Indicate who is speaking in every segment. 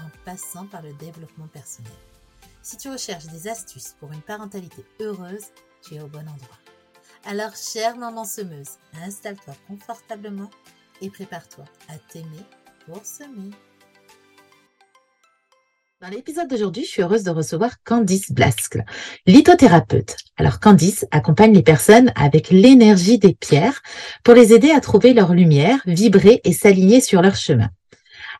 Speaker 1: en passant par le développement personnel. Si tu recherches des astuces pour une parentalité heureuse, tu es au bon endroit. Alors, chère maman semeuse, installe-toi confortablement et prépare-toi à t'aimer pour semer. Dans l'épisode d'aujourd'hui, je suis heureuse de recevoir Candice Blasque, lithothérapeute. Alors Candice accompagne les personnes avec l'énergie des pierres pour les aider à trouver leur lumière, vibrer et s'aligner sur leur chemin.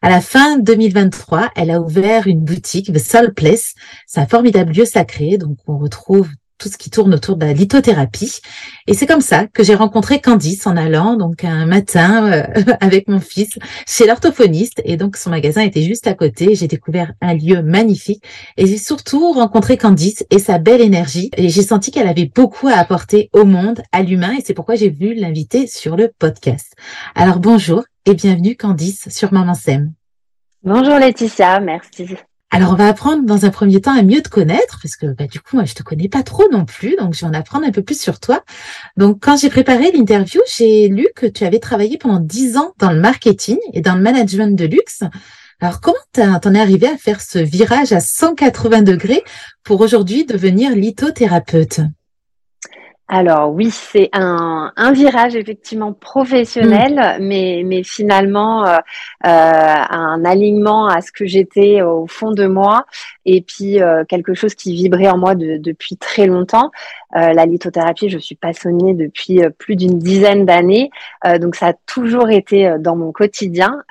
Speaker 1: À la fin 2023, elle a ouvert une boutique, The Soul Place. C'est un formidable lieu sacré, donc on retrouve tout ce qui tourne autour de la lithothérapie. Et c'est comme ça que j'ai rencontré Candice en allant donc un matin euh, avec mon fils chez l'orthophoniste. Et donc son magasin était juste à côté. J'ai découvert un lieu magnifique et j'ai surtout rencontré Candice et sa belle énergie. Et j'ai senti qu'elle avait beaucoup à apporter au monde, à l'humain. Et c'est pourquoi j'ai voulu l'inviter sur le podcast. Alors bonjour et bienvenue Candice sur Maman Sème.
Speaker 2: Bonjour Laetitia, merci.
Speaker 1: Alors on va apprendre dans un premier temps à mieux te connaître parce que bah, du coup moi je te connais pas trop non plus donc je vais en apprendre un peu plus sur toi. Donc quand j'ai préparé l'interview j'ai lu que tu avais travaillé pendant dix ans dans le marketing et dans le management de luxe. Alors comment t'en es arrivé à faire ce virage à 180 degrés pour aujourd'hui devenir lithothérapeute?
Speaker 2: Alors oui, c'est un, un, virage effectivement professionnel, mm. mais, mais finalement euh, euh, un alignement à ce que j'étais au fond de moi et puis euh, quelque chose qui vibrait en moi depuis très longtemps. Euh, la lithothérapie, je suis passionnée depuis euh, plus d'une dizaine d'années, donc ça a toujours été dans mon quotidien,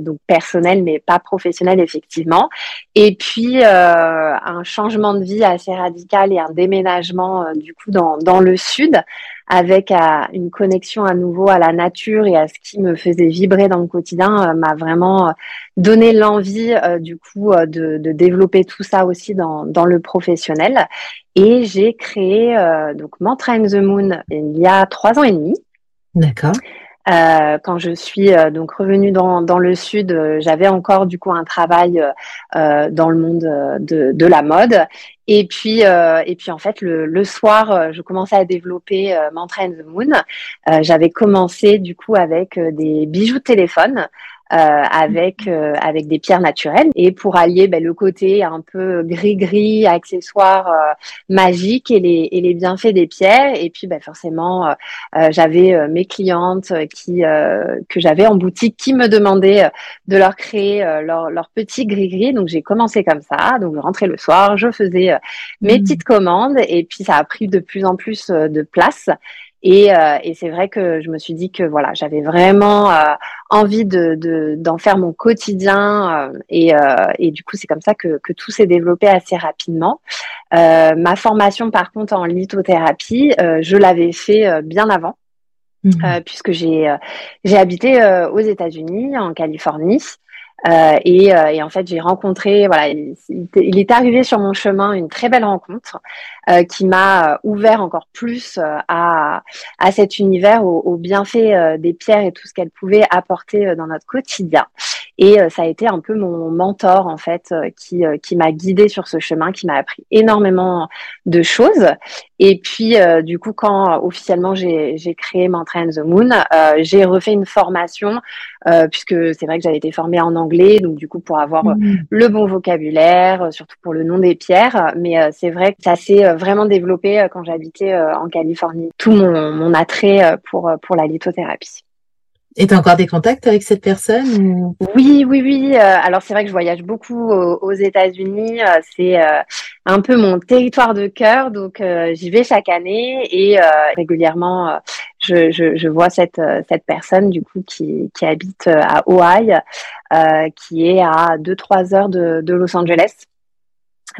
Speaker 2: donc personnel mais pas professionnel effectivement. Et puis un changement de vie assez radical et un déménagement du coup dans le sud avec une connexion à nouveau à la nature et à ce qui me faisait vibrer dans le quotidien m'a vraiment donné l'envie du coup de, de, développer tout ça aussi dans, dans le professionnel. Et j'ai créé euh, donc Mantra and the Moon il y a trois ans et demi.
Speaker 1: D'accord.
Speaker 2: Euh, quand je suis euh, donc revenue dans, dans le sud, euh, j'avais encore du coup un travail euh, dans le monde de, de la mode. Et puis, et puis en fait, le, le, soir, je commençais à développer Mantra and the Moon. j'avais commencé du coup avec des bijoux de téléphone. Euh, avec euh, avec des pierres naturelles. Et pour allier ben, le côté un peu gris gris accessoires euh, magiques et les et les bienfaits des pierres. Et puis ben, forcément j'avais mes clientes qui que j'avais en boutique qui me demandaient de leur créer leur leur petit gris gris donc j'ai commencé comme ça. Donc je rentrais le soir je faisais mes mmh. petites commandes. Et puis ça a pris de plus en plus de place et, euh, et c'est vrai que je me suis dit que voilà, j'avais vraiment euh, envie de, d'en faire mon quotidien. Euh, et, et, du coup, c'est comme ça que, que tout s'est développé assez rapidement. ma formation, par contre, en lithothérapie, je l'avais fait bien avant. Mmh. puisque j'ai j'ai habité aux États-Unis, en Californie, euh, et, euh, et, en fait, j'ai rencontré, voilà, il, il, est arrivé sur mon chemin une très belle rencontre euh, qui m'a ouvert encore plus à, à cet univers, aux au bienfaits des pierres et tout ce qu'elles pouvaient apporter dans notre quotidien. Et ça a été un peu mon mentor en fait qui, qui m'a guidé sur ce chemin, qui m'a appris énormément de choses. Et puis du coup, quand officiellement j'ai créé Mantra the Moon, j'ai refait une formation puisque c'est vrai que j'avais été formée en anglais, donc du coup pour avoir mmh. le bon vocabulaire, surtout pour le nom des pierres. Mais c'est vrai que ça s'est vraiment développé quand j'habitais en Californie. Tout mon, mon attrait pour pour la lithothérapie.
Speaker 1: Et tu as encore des contacts avec cette personne
Speaker 2: Oui, oui, oui. Euh, alors c'est vrai que je voyage beaucoup aux, États-Unis. Euh, c'est euh, un peu mon territoire de cœur, donc j'y vais chaque année et régulièrement je, je, je, vois cette cette personne du coup qui, qui habite à Hawaï, qui est à 2-3 heures de, de Los Angeles.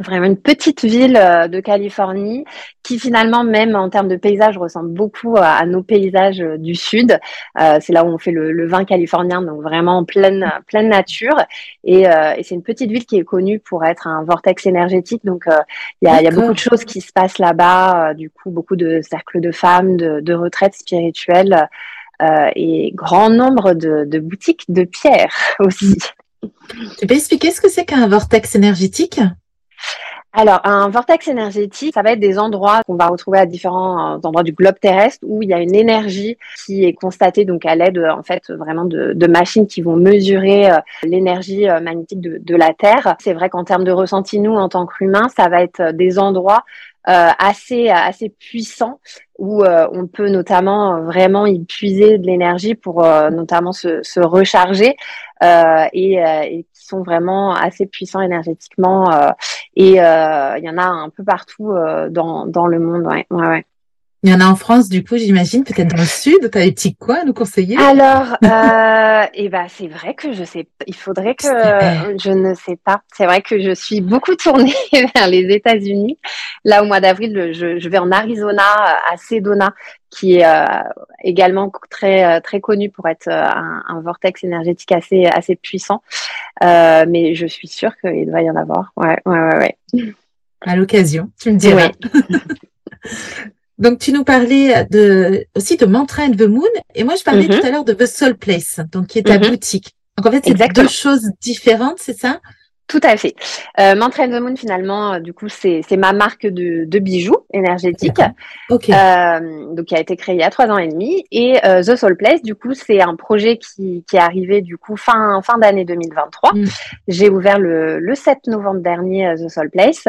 Speaker 2: Vraiment une petite ville euh, de Californie qui finalement même en termes de paysage ressemble beaucoup à, nos paysages euh, du sud. Euh, c'est là où on fait le, vin californien, donc vraiment en pleine pleine nature. Et, c'est une petite ville qui est connue pour être un vortex énergétique. Donc il y, a, beaucoup de choses qui se passent là-bas. du coup, beaucoup de cercles de femmes, de, de retraites spirituelles et grand nombre de, de boutiques de pierre aussi.
Speaker 1: Tu peux expliquer ce que c'est qu'un vortex énergétique?
Speaker 2: Alors, un vortex énergétique, ça va être des endroits qu'on va retrouver à différents euh, endroits du globe terrestre où il y a une énergie qui est constatée donc à l'aide en fait vraiment de, machines qui vont mesurer euh, l'énergie euh, magnétique de, la Terre. C'est vrai qu'en termes de ressenti, nous en tant qu'humains, ça va être des endroits euh, assez assez puissants où euh, on peut notamment vraiment y puiser de l'énergie pour notamment se, se recharger et, et, sont vraiment assez puissants énergétiquement. Euh, et euh, il y en a un peu partout euh, dans, dans le monde. Ouais, ouais, ouais.
Speaker 1: Il y en a en France, du coup, j'imagine, peut-être dans le sud. Tu as des petits coins à nous conseiller?
Speaker 2: Alors, euh, et eh ben, c'est vrai que je sais. Il faudrait que je ne sais pas. C'est vrai que je suis beaucoup tournée vers les États-Unis. Là, au mois d'avril, je, je, vais en Arizona, à Sedona, qui est euh, également très euh, très connu pour être euh, un, un, vortex énergétique assez assez puissant. mais je suis sûre qu'il doit y en avoir. Ouais, ouais, ouais. ouais.
Speaker 1: À l'occasion, tu me diras. Donc, tu nous parlais de, aussi de Mantra and the Moon. Et moi, je parlais mm-hmm. tout à l'heure de The Soul Place, donc qui est ta mm-hmm. boutique. Donc, en fait, c'est deux choses différentes, c'est ça?
Speaker 2: Tout à fait. Euh, Mantra the Moon, finalement, euh, du coup, c'est ma marque de, de bijoux énergétiques, okay. euh, donc qui a été créée il y a trois ans et demi. Et euh, The Soul Place, du coup, c'est un projet qui, qui est arrivé du coup fin fin d'année 2023. Mm. J'ai ouvert le, le 7 novembre dernier euh, The Soul Place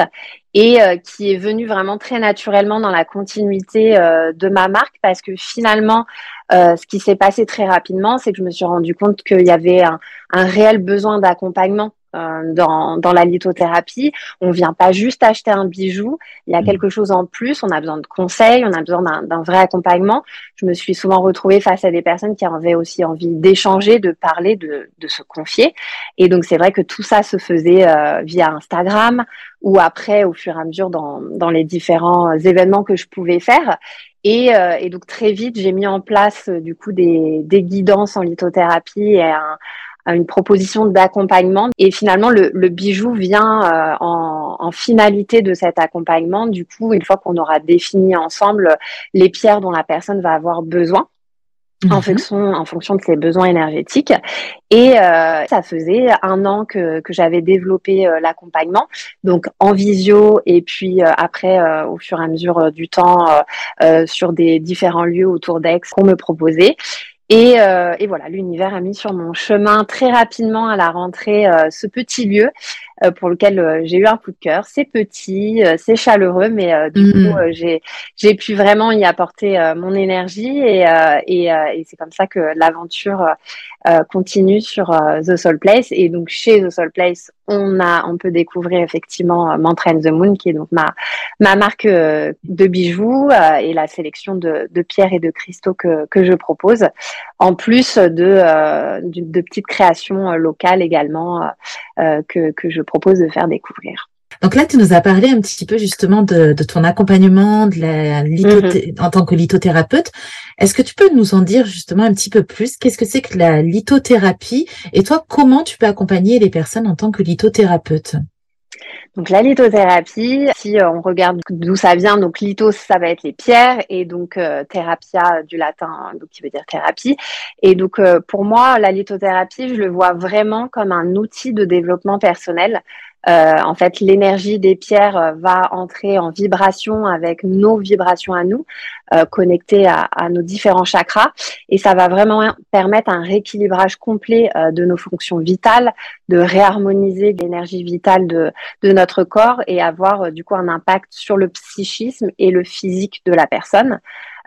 Speaker 2: et euh, qui est venu vraiment très naturellement dans la continuité de ma marque parce que finalement, ce qui s'est passé très rapidement, c'est que je me suis rendu compte qu'il y avait un, un réel besoin d'accompagnement euh, dans, dans la lithothérapie. On vient pas juste acheter un bijou, il y a mmh. quelque chose en plus, on a besoin de conseils, on a besoin d'un vrai accompagnement. Je me suis souvent retrouvée face à des personnes qui avaient aussi envie d'échanger, de parler, de, de, se confier. Et donc c'est vrai que tout ça se faisait euh, via Instagram ou après au fur et à mesure dans, dans les différents événements que je pouvais faire. Et, euh, et, donc très vite, j'ai mis en place du coup des, des guidances en lithothérapie et un, une proposition d'accompagnement. Et finalement, le, bijou vient euh, en, en, finalité de cet accompagnement. Du coup, une fois qu'on aura défini ensemble les pierres dont la personne va avoir besoin. En, mhm. fonction, en fonction de ses besoins énergétiques. Et euh, ça faisait un an que, que j'avais développé euh, l'accompagnement, donc en visio et puis après, au fur et à mesure du temps, sur des différents lieux autour d'Aix qu'on me proposait. Et, euh, et, voilà, l'univers a mis sur mon chemin très rapidement à la rentrée euh, ce petit lieu euh, pour lequel euh, j'ai eu un coup de cœur. C'est petit, euh, c'est chaleureux, mais du coup, mm. j'ai j'ai pu vraiment y apporter mon énergie et, et, et c'est comme ça que l'aventure continue sur The Soul Place. Et donc chez The Soul Place, on a on peut découvrir effectivement Mantrain the Moon, qui est donc ma ma marque de bijoux et la sélection de, de pierres et de cristaux que que je propose, en plus de de, de petites créations locales également que que je propose de faire découvrir.
Speaker 1: Donc là, tu nous as parlé un petit peu justement de, ton accompagnement de la mm-hmm. en tant que lithothérapeute. Est-ce que tu peux nous en dire justement un petit peu plus? Qu'est-ce que c'est que la lithothérapie? Et toi, comment tu peux accompagner les personnes en tant que lithothérapeute?
Speaker 2: Donc la lithothérapie, si euh, on regarde d'où ça vient, donc lithos ça va être les pierres et donc euh, thérapia du latin donc qui veut dire thérapie. Et donc euh, pour moi la lithothérapie, je le vois vraiment comme un outil de développement personnel euh, en fait, l'énergie des pierres euh, va entrer en vibration avec nos vibrations à nous, euh, connectées à, nos différents chakras, et ça va vraiment permettre un rééquilibrage complet de nos fonctions vitales, de réharmoniser l'énergie vitale de, de notre corps et avoir du coup un impact sur le psychisme et le physique de la personne.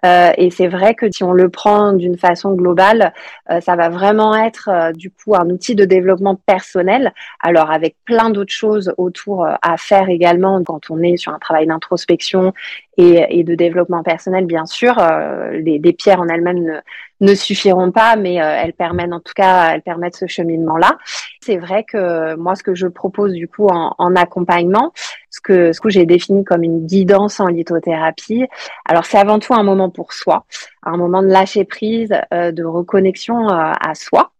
Speaker 2: Euh, et c'est vrai que si on le prend d'une façon globale, euh, ça va vraiment être euh, du coup un outil de développement personnel. Alors avec plein d'autres choses autour à faire également quand on est sur un travail d'introspection et, de développement personnel, bien sûr. Les, pierres en elles-mêmes ne, suffiront pas, mais elles permettent en tout cas, elles permettent ce cheminement-là. C'est vrai que moi, ce que je propose du coup en accompagnement, ce que, ce que j'ai défini comme une guidance en lithothérapie. Alors c'est avant tout un moment pour soi, un moment de lâcher prise, euh, de reconnexion euh, à soi.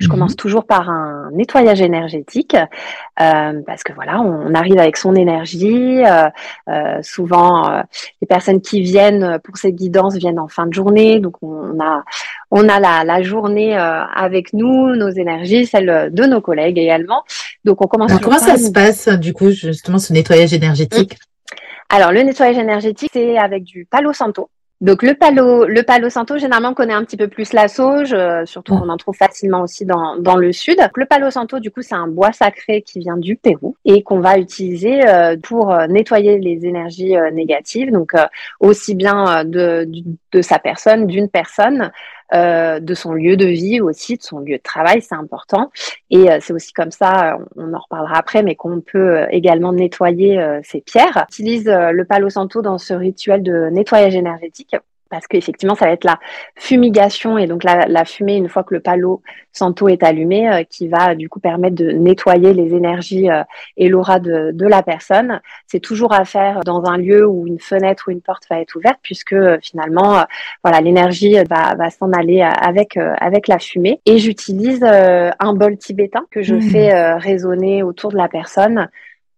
Speaker 2: Je mhm. commence toujours par un nettoyage énergétique euh, parce que voilà, on, arrive avec son énergie. Euh, euh, souvent, les personnes qui viennent pour ces guidances viennent en fin de journée, donc on a on a la, la journée avec nous, nos énergies, celles de nos collègues également. Donc on commence.
Speaker 1: comment ça se passe du coup justement ce nettoyage énergétique?
Speaker 2: Alors le nettoyage énergétique, c'est avec du Palo Santo. Donc le palo, le palo santo, généralement on connaît un petit peu plus la sauge, euh, surtout qu'on en trouve facilement aussi dans, dans le sud. le palo santo, du coup, c'est un bois sacré qui vient du Pérou et qu'on va utiliser euh, pour euh, nettoyer les énergies négatives, donc aussi bien de, de sa personne, d'une personne, euh, de son lieu de vie aussi, de son lieu de travail, c'est important. Et euh, c'est aussi comme ça, on en reparlera après, mais qu'on peut euh, également nettoyer ces pierres. On utilise le palo santo dans ce rituel de nettoyage énergétique parce qu'effectivement, ça va être la fumigation et donc la, fumée, une fois que le palo santo est allumé, euh, qui va du coup permettre de nettoyer les énergies euh, et l'aura de, la personne. C'est toujours à faire dans un lieu où une fenêtre ou une porte va être ouverte, puisque euh, finalement, voilà, l'énergie va, va s'en aller avec, avec la fumée. Et j'utilise un bol tibétain que je mmh. fais résonner autour de la personne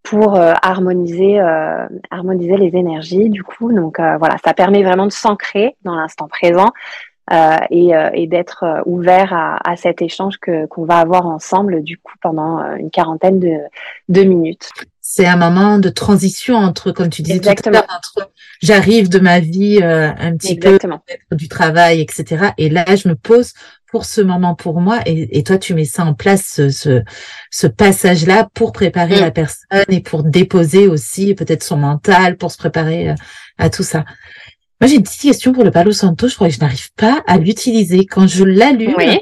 Speaker 2: pour euh, harmoniser euh, harmoniser les énergies du coup. Donc euh, voilà ça permet vraiment de s'ancrer dans l'instant présent et, et d'être ouvert à, à, cet échange que qu'on va avoir ensemble du coup pendant une quarantaine de, de minutes
Speaker 1: c'est un moment de transition entre comme tu disais Exactement. tout à l'heure entre j'arrive de ma vie un petit Exactement. peu du travail etc et là je me pose pour ce moment pour moi et, et toi tu mets ça en place ce, ce, ce passage là pour préparer mm. la personne et pour déposer aussi peut-être son mental pour se préparer euh, à tout ça. Moi j'ai une petite question pour le Palo Santo, je crois que je n'arrive pas à l'utiliser quand je l'allume. Oui.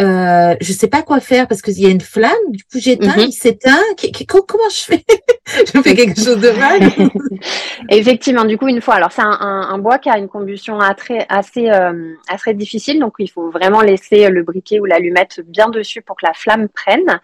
Speaker 1: Euh, je sais pas quoi faire parce qu'il y a une flamme, du coup j'éteins, mhm. il s'éteint. Comment je fais? Je fais quelque chose de mal
Speaker 2: Effectivement, du coup une fois, alors c'est un, un, bois qui a une combustion assez, euh, assez difficile, donc il faut vraiment laisser le briquet ou l'allumette bien dessus pour que la flamme prenne.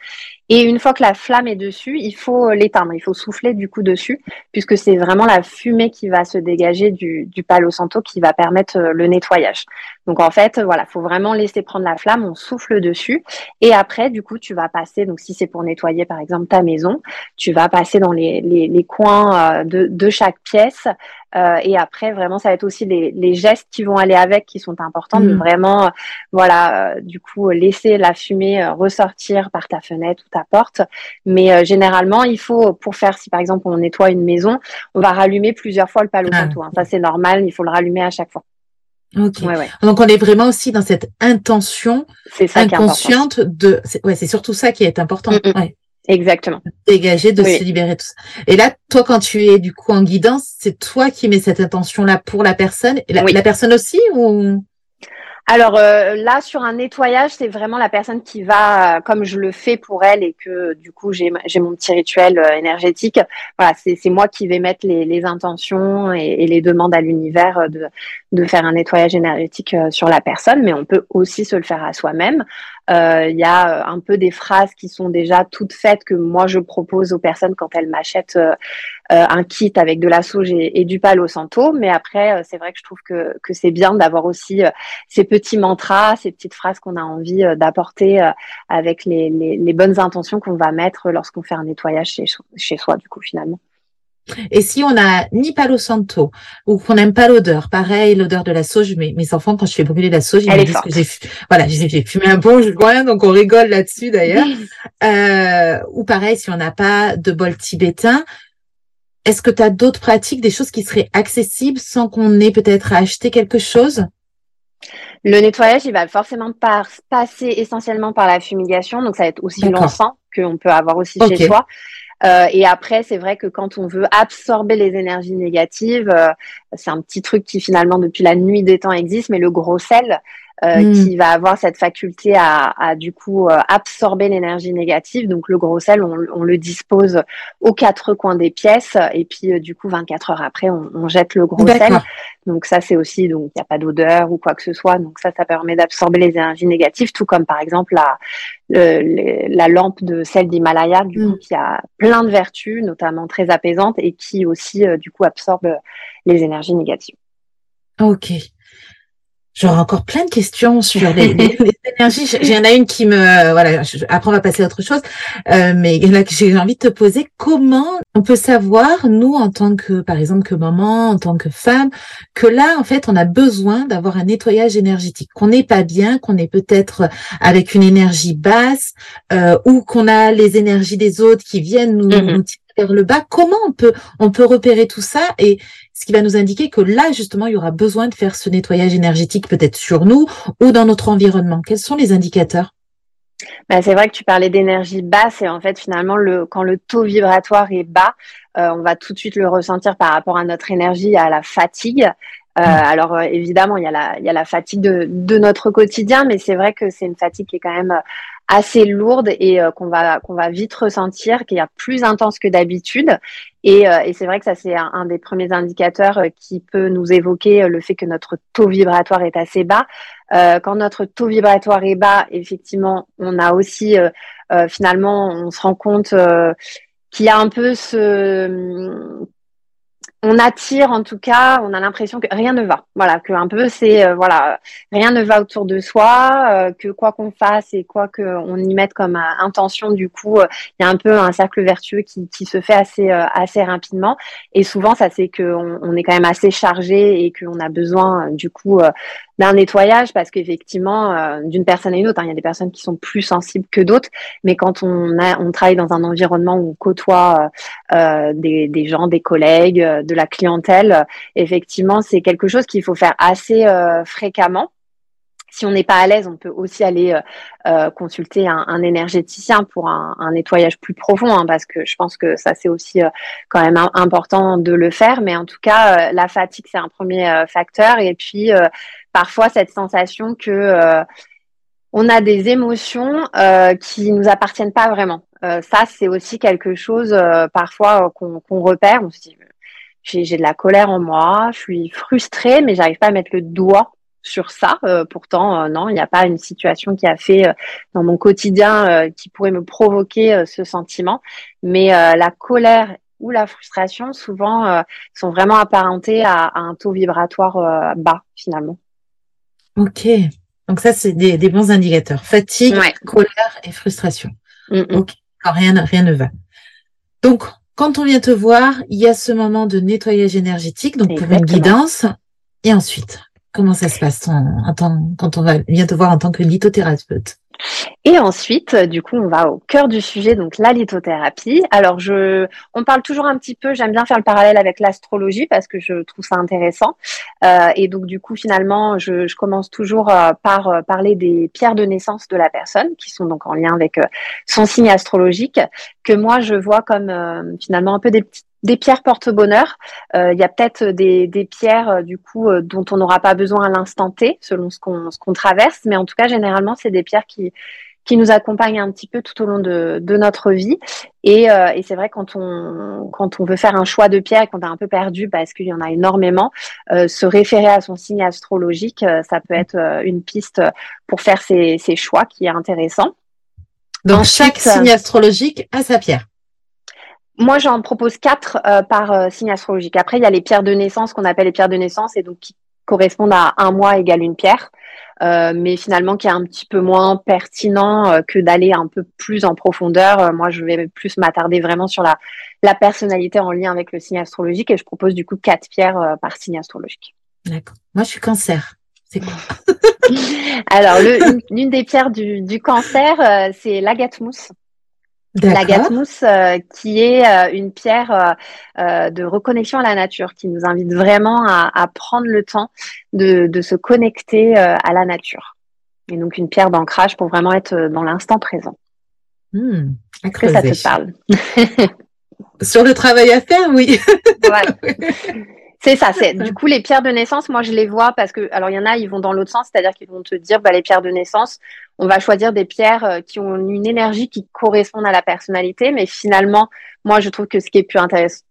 Speaker 2: Et une fois que la flamme est dessus, il faut l'éteindre, il faut souffler du coup dessus, puisque c'est vraiment la fumée qui va se dégager du, du palo santo qui va permettre euh, le nettoyage. Donc en fait, voilà, faut vraiment laisser prendre la flamme, on souffle dessus, et après, du coup, tu vas passer. Donc si c'est pour nettoyer par exemple ta maison, tu vas passer dans les, coins euh, de chaque pièce euh, et après, vraiment, ça va être aussi les, les, gestes qui vont aller avec qui sont importants. De mm. vraiment, euh, voilà, euh, du coup, laisser la fumée ressortir par ta fenêtre ou ta porte. Mais généralement, il faut, pour faire, si par exemple on nettoie une maison, on va rallumer plusieurs fois le palo ah. santo. Hein. Ça, c'est normal. Il faut le rallumer à chaque fois.
Speaker 1: Ok. Donc on est vraiment aussi dans cette intention inconsciente de. Ouais, c'est surtout ça qui est important. Mm, mm. Ouais.
Speaker 2: Exactement.
Speaker 1: Dégager, de se libérer tout ça. Et là, toi, quand tu es du coup en guidance, c'est toi qui mets cette intention-là pour la personne. Et la, la personne aussi ou?
Speaker 2: Alors euh, là, sur un nettoyage, c'est vraiment la personne qui va, comme je le fais pour elle et que du coup j'ai mon petit rituel euh, énergétique. Voilà, c'est moi qui vais mettre les, les intentions et, et, les demandes à l'univers de, de faire un nettoyage énergétique euh, sur la personne, mais on peut aussi se le faire à soi-même. Euh, il y a un peu des phrases qui sont déjà toutes faites que moi je propose aux personnes quand elles m'achètent euh, un kit avec de la sauge et, du palo santo. Mais après, c'est vrai que je trouve que, que c'est bien d'avoir aussi ces petits mantras, ces petites phrases qu'on a envie d'apporter avec les, les, les, bonnes intentions qu'on va mettre lorsqu'on fait un nettoyage chez, chez soi, du coup, finalement.
Speaker 1: Et si on a ni Palo Santo ou qu'on n'aime pas l'odeur, pareil, l'odeur de la sauge, mes, mes enfants, quand je fais brûler la sauge, ils me disent que j'ai, voilà, j'ai fumé un bon, je vois rien, donc on rigole là-dessus d'ailleurs. euh, ou pareil, si on n'a pas de bol tibétain, est-ce que tu as d'autres pratiques, des choses qui seraient accessibles sans qu'on ait peut-être à acheter quelque chose?
Speaker 2: Le nettoyage, il va forcément passer essentiellement par la fumigation, donc ça va être aussi l'encens qu'on peut avoir aussi chez soi. Euh, et après, c'est vrai que quand on veut absorber les énergies négatives, euh, c'est un petit truc qui finalement depuis la nuit des temps existe, mais le gros sel, euh, hmm. qui va avoir cette faculté à, à du coup absorber l'énergie négative. Donc le gros sel, on, on, le dispose aux quatre coins des pièces et puis du coup 24 heures après, on, on jette le gros sel. Donc ça c'est aussi donc il n'y a pas d'odeur ou quoi que ce soit. Donc ça ça permet d'absorber les énergies négatives, tout comme par exemple la la lampe de sel d'Himalaya, du coup, hmm. qui a plein de vertus, notamment très apaisantes, et qui aussi, du coup, absorbe les énergies négatives.
Speaker 1: Ok. J'aurais encore plein de questions sur les, énergies. J'en ai une qui me, voilà. après, on va passer à autre chose. Euh, mais là, j'ai envie de te poser comment on peut savoir, nous, en tant que, par exemple, que maman, en tant que femme, que là, en fait, on a besoin d'avoir un nettoyage énergétique, qu'on n'est pas bien, qu'on est peut-être avec une énergie basse, euh, ou qu'on a les énergies des autres qui viennent nous, mm-hmm. nous vers le bas. Comment on peut, on peut repérer tout ça et ce qui va nous indiquer que là, justement, il y aura besoin de faire ce nettoyage énergétique peut-être sur nous ou dans notre environnement. Quels sont les indicateurs?
Speaker 2: Ben, c'est vrai que tu parlais d'énergie basse et en fait finalement le, quand le taux vibratoire est bas, euh, on va tout de suite le ressentir par rapport à notre énergie, à la fatigue. Euh, mmh. alors euh, évidemment, il y, a la, il y a la fatigue de, de notre quotidien, mais c'est vrai que c'est une fatigue qui est quand même assez lourde et euh, qu'on va qu'on va vite ressentir, qui est plus intense que d'habitude. Et, euh, et c'est vrai que ça c'est un, des premiers indicateurs euh, qui peut nous évoquer le fait que notre taux vibratoire est assez bas. quand notre taux vibratoire est bas, effectivement, on a aussi finalement, on se rend compte qu'il y a un peu ce on attire en tout cas, on a l'impression que rien ne va. Voilà, que un peu c'est euh, voilà, rien ne va autour de soi, euh, que quoi qu'on fasse et quoi qu'on y mette comme euh, intention, du coup, il y a un peu un cercle vertueux qui, se fait assez assez rapidement. Et souvent, ça c'est qu'on on est quand même assez chargé et qu'on a besoin du coup d'un nettoyage parce qu'effectivement, d'une personne à une autre, hein, il y a des personnes qui sont plus sensibles que d'autres, mais quand on, a, on travaille dans un environnement où on côtoie des, gens, des collègues, de la clientèle, effectivement, c'est quelque chose qu'il faut faire assez fréquemment. Si on n'est pas à l'aise, on peut aussi aller euh, consulter un, énergéticien pour un, nettoyage plus profond, hein, parce que je pense que ça c'est aussi quand même important de le faire. Mais en tout cas, la fatigue c'est un premier facteur, et puis parfois cette sensation que euh, on a des émotions euh, qui nous appartiennent pas vraiment. Euh, ça, c'est aussi quelque chose euh, parfois qu'on repère. On se j'ai de la colère en moi, je suis frustrée, mais j'arrive pas à mettre le doigt sur ça. pourtant, non, il n'y a pas une situation qui a fait dans mon quotidien qui pourrait me provoquer ce sentiment. Mais la colère ou la frustration, souvent, sont vraiment apparentés à, un taux vibratoire bas, finalement.
Speaker 1: Ok. Donc ça, c'est des, bons indicateurs. Fatigue, colère et frustration. Ok. Quand rien, rien ne va. Donc, quand on vient te voir, il y a ce moment de nettoyage énergétique, donc pour une guidance. Et ensuite, comment ça se passe quand on va, vient te voir en tant que lithothérapeute?
Speaker 2: Et ensuite, euh, du coup, on va au cœur du sujet, donc la lithothérapie. Alors, je, on parle toujours un petit peu, j'aime bien faire le parallèle avec l'astrologie parce que je trouve ça intéressant. Euh, et donc, du coup, finalement, je, commence toujours euh, par euh, parler des pierres de naissance de la personne, qui sont donc en lien avec son signe astrologique, que moi, je vois comme finalement un peu des petites des pierres porte-bonheur. Euh, il y a peut-être des, des, pierres euh, du coup euh, dont on n'aura pas besoin à l'instant T, selon ce qu'on ce qu'on traverse, mais en tout cas généralement c'est des pierres qui qui nous accompagnent un petit peu tout au long de, de notre vie. Et, et c'est vrai quand on quand on veut faire un choix de pierre et qu'on est un peu perdu parce qu'il y en a énormément, se référer à son signe astrologique, ça peut être une piste pour faire ses, ses choix qui est intéressant.
Speaker 1: Donc chaque signe astrologique a sa pierre.
Speaker 2: Moi, j'en propose quatre euh, par euh, signe astrologique. Après, il y a les pierres de naissance qu'on appelle les pierres de naissance et donc qui correspondent à un mois égale une pierre, euh, mais finalement qui est un petit peu moins pertinent que d'aller un peu plus en profondeur. moi, je vais plus m'attarder vraiment sur la, la personnalité en lien avec le signe astrologique et je propose du coup quatre pierres par signe astrologique.
Speaker 1: D'accord. Moi, je suis cancer. C'est quoi?
Speaker 2: Alors, l'une des pierres du, du cancer, c'est l'agatmousse. La gatmousse, euh, qui est euh, une pierre euh, de reconnexion à la nature, qui nous invite vraiment à, prendre le temps de, se connecter à la nature. Et donc une pierre d'ancrage pour vraiment être dans l'instant présent.
Speaker 1: Mmh,
Speaker 2: Est-ce que ça te parle
Speaker 1: Sur le travail à faire, oui.
Speaker 2: C'est ça. C'est du coup les pierres de naissance. Moi, je les vois parce que alors il y en a, ils vont dans l'autre sens, c'est-à-dire qu'ils vont te dire, bah les pierres de naissance, on va choisir des pierres euh, qui ont une énergie qui correspond à la personnalité. Mais finalement, moi, je trouve que ce qui est plus,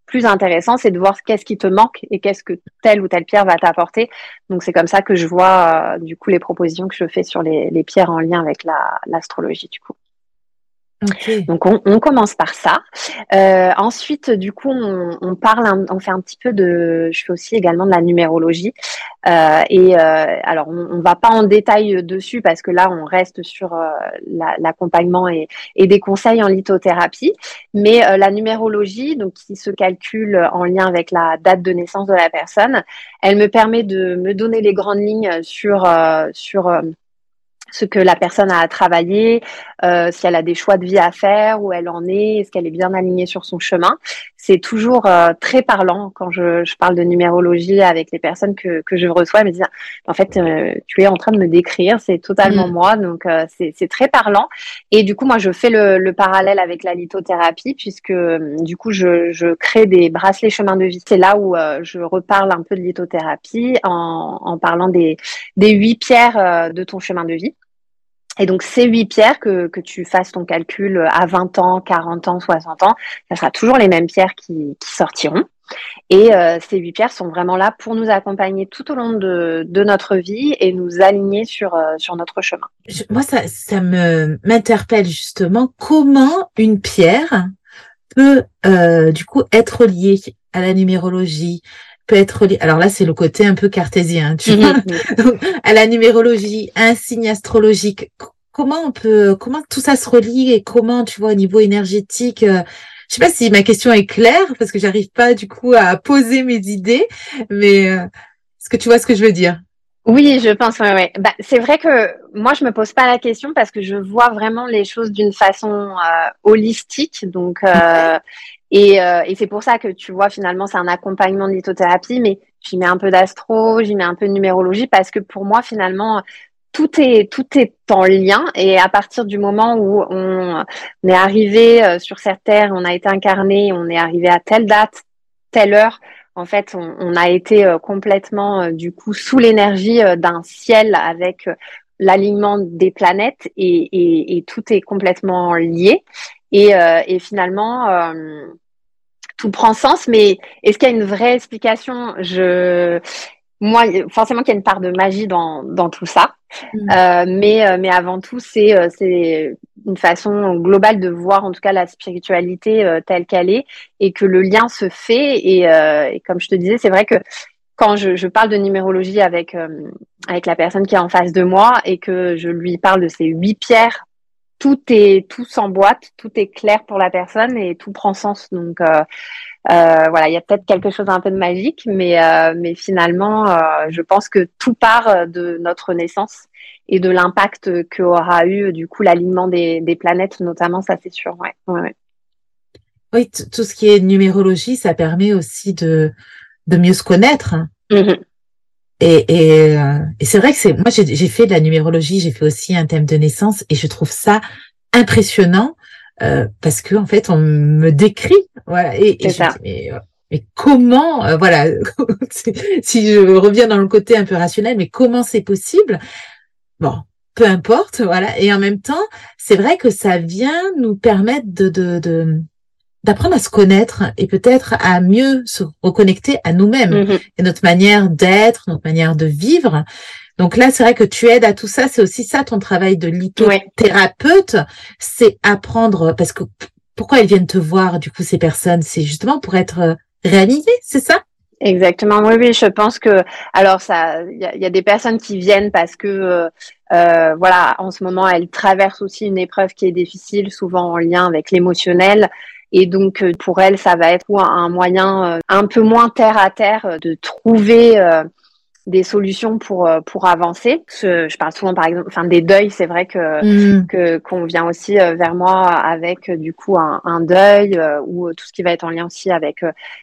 Speaker 2: plus intéressant, c'est de voir qu'est-ce qui te manque et qu'est-ce que telle ou telle pierre va t'apporter. Donc c'est comme ça que je vois euh, du coup les propositions que je fais sur les, les pierres en lien avec l'astrologie du coup. Donc on, commence par ça. Euh, ensuite, du coup, on, parle, on fait un petit peu de. Je fais aussi également de la numérologie. Euh, et euh, alors, on, ne va pas en détail dessus parce que là, on reste sur l'accompagnement et, et, des conseils en lithothérapie. Mais la numérologie, donc qui se calcule en lien avec la date de naissance de la personne, elle me permet de me donner les grandes lignes sur sur ce que la personne a à travailler, euh, si elle a des choix de vie à faire, où elle en est, est-ce qu'elle est bien alignée sur son chemin. C'est toujours euh, très parlant quand je, je, parle de numérologie avec les personnes que, que je reçois. Elles me disent, en fait, euh, tu es en train de me décrire, c'est totalement mm. moi, donc euh, c'est très parlant. Et du coup, moi, je fais le, le parallèle avec la lithothérapie, puisque du coup, je, je crée des bracelets chemin de vie. C'est là où je reparle un peu de lithothérapie en, en parlant des, des huit pierres de ton chemin de vie. Et donc, ces huit pierres, que, que tu fasses ton calcul à 20 ans, 40 ans, 60 ans, ça sera toujours les mêmes pierres qui, qui sortiront. Et euh, ces huit pierres sont vraiment là pour nous accompagner tout au long de, de notre vie et nous aligner sur, euh, sur notre chemin.
Speaker 1: moi, ça, ça me m'interpelle justement comment une pierre peut euh, du coup être liée à la numérologie, peut être liée. Alors là, c'est le côté un peu cartésien, tu vois. à la numérologie, un signe astrologique. Comment on peut, comment tout ça se relie et comment, tu vois, au niveau énergétique. Euh, je sais pas si ma question est claire parce que j'arrive pas du coup à poser mes idées, mais euh, est-ce que tu vois ce que je veux dire?
Speaker 2: Oui, je pense. Ouais, ouais. Bah, c'est vrai que moi, je me pose pas la question parce que je vois vraiment les choses d'une façon euh, holistique. Donc, euh, et, euh, et c'est pour ça que tu vois, finalement, c'est un accompagnement de lithothérapie, mais j'y mets un peu d'astro, j'y mets un peu de numérologie parce que pour moi, finalement, tout est tout est en lien et à partir du moment où on, on est arrivé sur cette terre, on a été incarné, on est arrivé à telle date, telle heure, en fait, on, a été euh, complètement euh, du coup sous l'énergie euh, d'un ciel avec l'alignement des planètes et, tout est complètement lié. Et, finalement, tout prend sens. Mais est-ce qu'il y a une vraie explication? Je moi, forcément qu'il y a une part de magie dans, dans tout ça. Mm. Euh, mais, euh, mais avant tout, c'est euh, c'est une façon globale de voir en tout cas la spiritualité telle qu'elle est et que le lien se fait. Et, et comme je te disais, c'est vrai que quand je, je, parle de numérologie avec, avec la personne qui est en face de moi et que je lui parle de ces huit pierres, tout est tout s'emboîte, tout est clair pour la personne et tout prend sens. Donc euh, voilà, il y a peut-être quelque chose un peu de magique, mais, euh, mais finalement, euh, je pense que tout part de notre naissance et de l'impact qu'aura eu du coup l'alignement des, des, planètes, notamment, ça c'est sûr. Ouais, ouais,
Speaker 1: Oui, tout ce qui est numérologie, ça permet aussi de, de mieux se connaître. Mm-hmm. Et, et, et c'est vrai que c'est moi j'ai fait de la numérologie, j'ai fait aussi un thème de naissance et je trouve ça impressionnant euh, parce que en fait on me décrit voilà et, et mais, euh, mais, comment euh, voilà si je reviens dans le côté un peu rationnel mais comment c'est possible? Bon peu importe voilà et en même temps c'est vrai que ça vient nous permettre de, de, de d'apprendre à se connaître et peut-être à mieux se reconnecter à nous-mêmes mm-hmm. et notre manière d'être, notre manière de vivre. Donc là, c'est vrai que tu aides à tout ça. C'est aussi ça ton travail de lithothérapeute, c'est apprendre parce que pourquoi elles viennent te voir du coup ces personnes, c'est justement pour être euh, réalisées, c'est ça?
Speaker 2: Exactement, oui, oui, je pense que alors ça, il y, a des personnes qui viennent parce que euh, euh, voilà, en ce moment elles traversent aussi une épreuve qui est difficile, souvent en lien avec l'émotionnel. Et donc, pour elles, ça va être un moyen un peu moins terre à terre de trouver des solutions pour euh, pour avancer. Je, parle souvent par exemple, enfin des deuils. C'est vrai que mm. que qu'on vient aussi euh, vers moi avec euh, du coup un, un deuil ou tout ce qui va être en lien aussi avec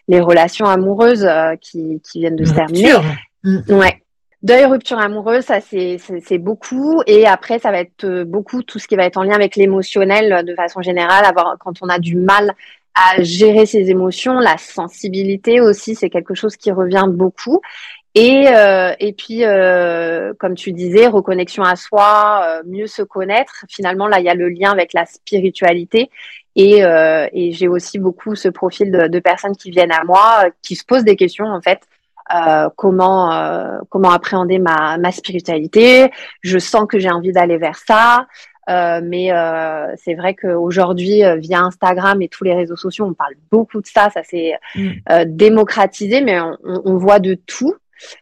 Speaker 2: les relations amoureuses qui qui viennent de se terminer. Mm. Ouais. Deuil, rupture amoureuse, ça c'est beaucoup. Et après, ça va être beaucoup tout ce qui va être en lien avec l'émotionnel de façon générale. Avoir quand on a du mal à gérer ses émotions, la sensibilité aussi, c'est quelque chose qui revient beaucoup. Et, euh, et puis, euh, comme tu disais, reconnexion à soi, euh, mieux se connaître. Finalement, là, il y a le lien avec la spiritualité. Et, euh, et j'ai aussi beaucoup ce profil de, personnes qui viennent à moi, qui se posent des questions, en fait. Comment comment appréhender ma, ma spiritualité Je sens que j'ai envie d'aller vers ça. Euh, mais euh, c'est vrai qu'aujourd'hui, euh, via Instagram et tous les réseaux sociaux, on parle beaucoup de ça. Ça s'est mm. démocratisé, mais on, on, voit de tout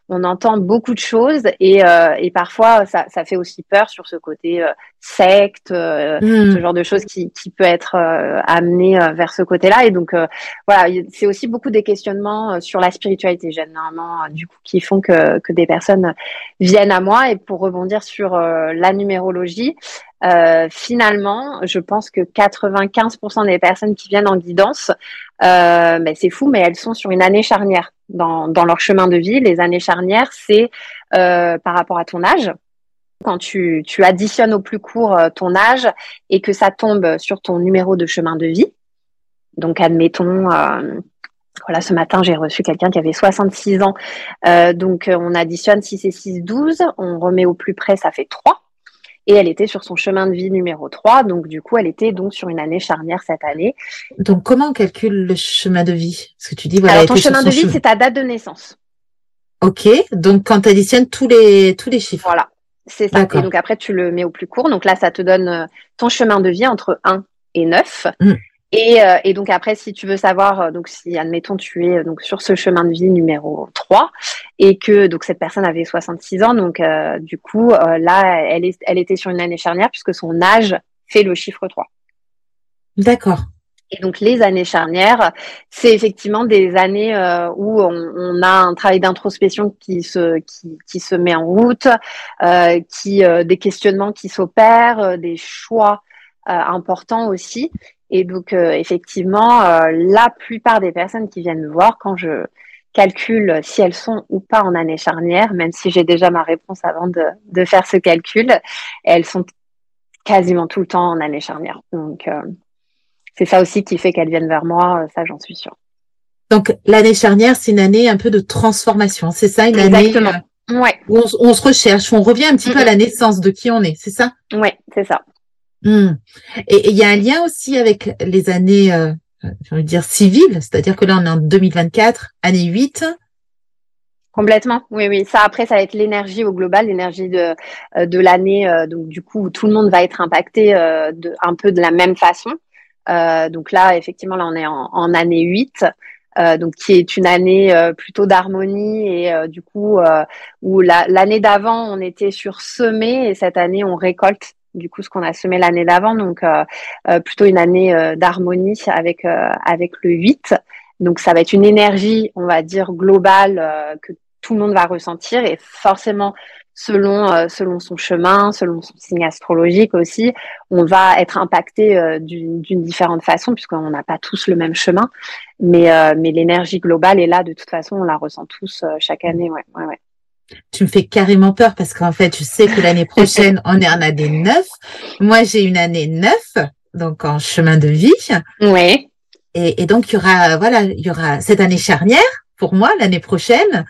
Speaker 2: on entend beaucoup de choses et, euh, et parfois ça, ça, fait aussi peur sur ce côté euh, secte, euh, hmm. ce genre de choses qui, qui peut être amené vers ce côté-là. Et donc voilà, c'est aussi beaucoup des questionnements sur la spiritualité généralement du coup qui font que, que des personnes viennent à moi. Et pour rebondir sur la numérologie, finalement, je pense que 95% des personnes qui viennent en guidance, euh, mais c'est fou, mais elles sont sur une année charnière dans, dans leur chemin de vie. Les années charnières, c'est euh, par rapport à ton âge. Quand tu, tu additionnes au plus court euh, ton âge et que ça tombe sur ton numéro de chemin de vie. Donc, admettons, euh, voilà, ce matin, j'ai reçu quelqu'un qui avait 66 ans. Donc, on additionne 6 et 6, 12. On remet au plus près, ça fait 3 et elle était sur son chemin de vie numéro 3. Donc, du coup, elle était donc sur une année charnière cette année.
Speaker 1: Donc, comment on calcule le chemin de vie?
Speaker 2: Parce que tu dis, voilà. Alors, ton chemin de vie, c'est ta date de naissance.
Speaker 1: Ok. Donc, quand tu additionnes tous les, tous les chiffres.
Speaker 2: Voilà. C'est ça. Et donc, après, tu le mets au plus court. Donc, là, ça te donne euh, ton chemin de vie entre 1 et 9. Et, euh, et, donc après, si tu veux savoir, euh, donc si admettons tu es euh, donc sur ce chemin de vie numéro 3 et que donc cette personne avait 66 ans, donc du coup là elle, est, elle était sur une année charnière puisque son âge fait le chiffre 3.
Speaker 1: D'accord.
Speaker 2: Et donc les années charnières, c'est effectivement des années où on, on, a un travail d'introspection qui se qui, qui, se met en route, euh, qui des questionnements qui s'opèrent, des choix importants aussi. Et donc, euh, effectivement, euh, la plupart des personnes qui viennent me voir, quand je calcule si elles sont ou pas en année charnière, même si j'ai déjà ma réponse avant de, de, faire ce calcul, elles sont quasiment tout le temps en année charnière. Donc, euh, c'est ça aussi qui fait qu'elles viennent vers moi, ça j'en suis sûre.
Speaker 1: Donc, l'année charnière, c'est une année un peu de transformation, c'est ça, une
Speaker 2: Exactement. année
Speaker 1: ouais. où on, se recherche, où on revient un petit peu à la naissance de qui on est, c'est ça?
Speaker 2: Oui, c'est ça.
Speaker 1: Hmm. Et il y a un lien aussi avec les années, euh, envie de dire civiles, c'est-à-dire que là on est en 2024, année 8.
Speaker 2: Complètement, oui, oui. Ça après, ça va être l'énergie au global, l'énergie de euh, de l'année, euh, donc du coup tout le monde va être impacté euh, un peu de la même façon. donc là, effectivement, là on est en, année 8. Euh, donc qui est une année plutôt d'harmonie et du coup où l'année d'avant on était sur semer et cette année on récolte du coup ce qu'on a semé l'année d'avant, donc euh, euh, plutôt une année euh, d'harmonie avec avec le 8. Donc ça va être une énergie, on va dire globale que tout le monde va ressentir. Et forcément selon selon son chemin, selon son signe astrologique aussi, on va être impacté d'une différente façon puisqu'on n'a pas tous le même chemin, mais mais l'énergie globale est là. De toute façon, on la ressent tous chaque année, ouais, ouais, ouais
Speaker 1: tu me fais carrément peur parce qu'en fait, je sais que l'année prochaine, on est en année 9. Moi, j'ai une année 9, donc en chemin de vie.
Speaker 2: Oui.
Speaker 1: Et, et, donc, il y aura, voilà, il y aura cette année charnière pour moi l'année prochaine.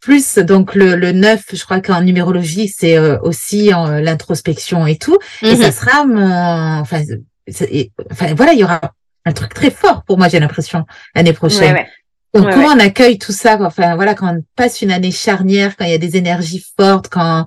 Speaker 1: Plus donc le, le 9, je crois qu'en numérologie, c'est euh, aussi en, l'introspection et tout. Et ça mhm. sera mon, enfin, enfin, voilà, il y aura un truc très fort pour moi, j'ai l'impression, l'année prochaine. Ouais, donc, comment on accueille tout ça Enfin, voilà, quand on passe une année charnière, quand il y a des énergies fortes, quand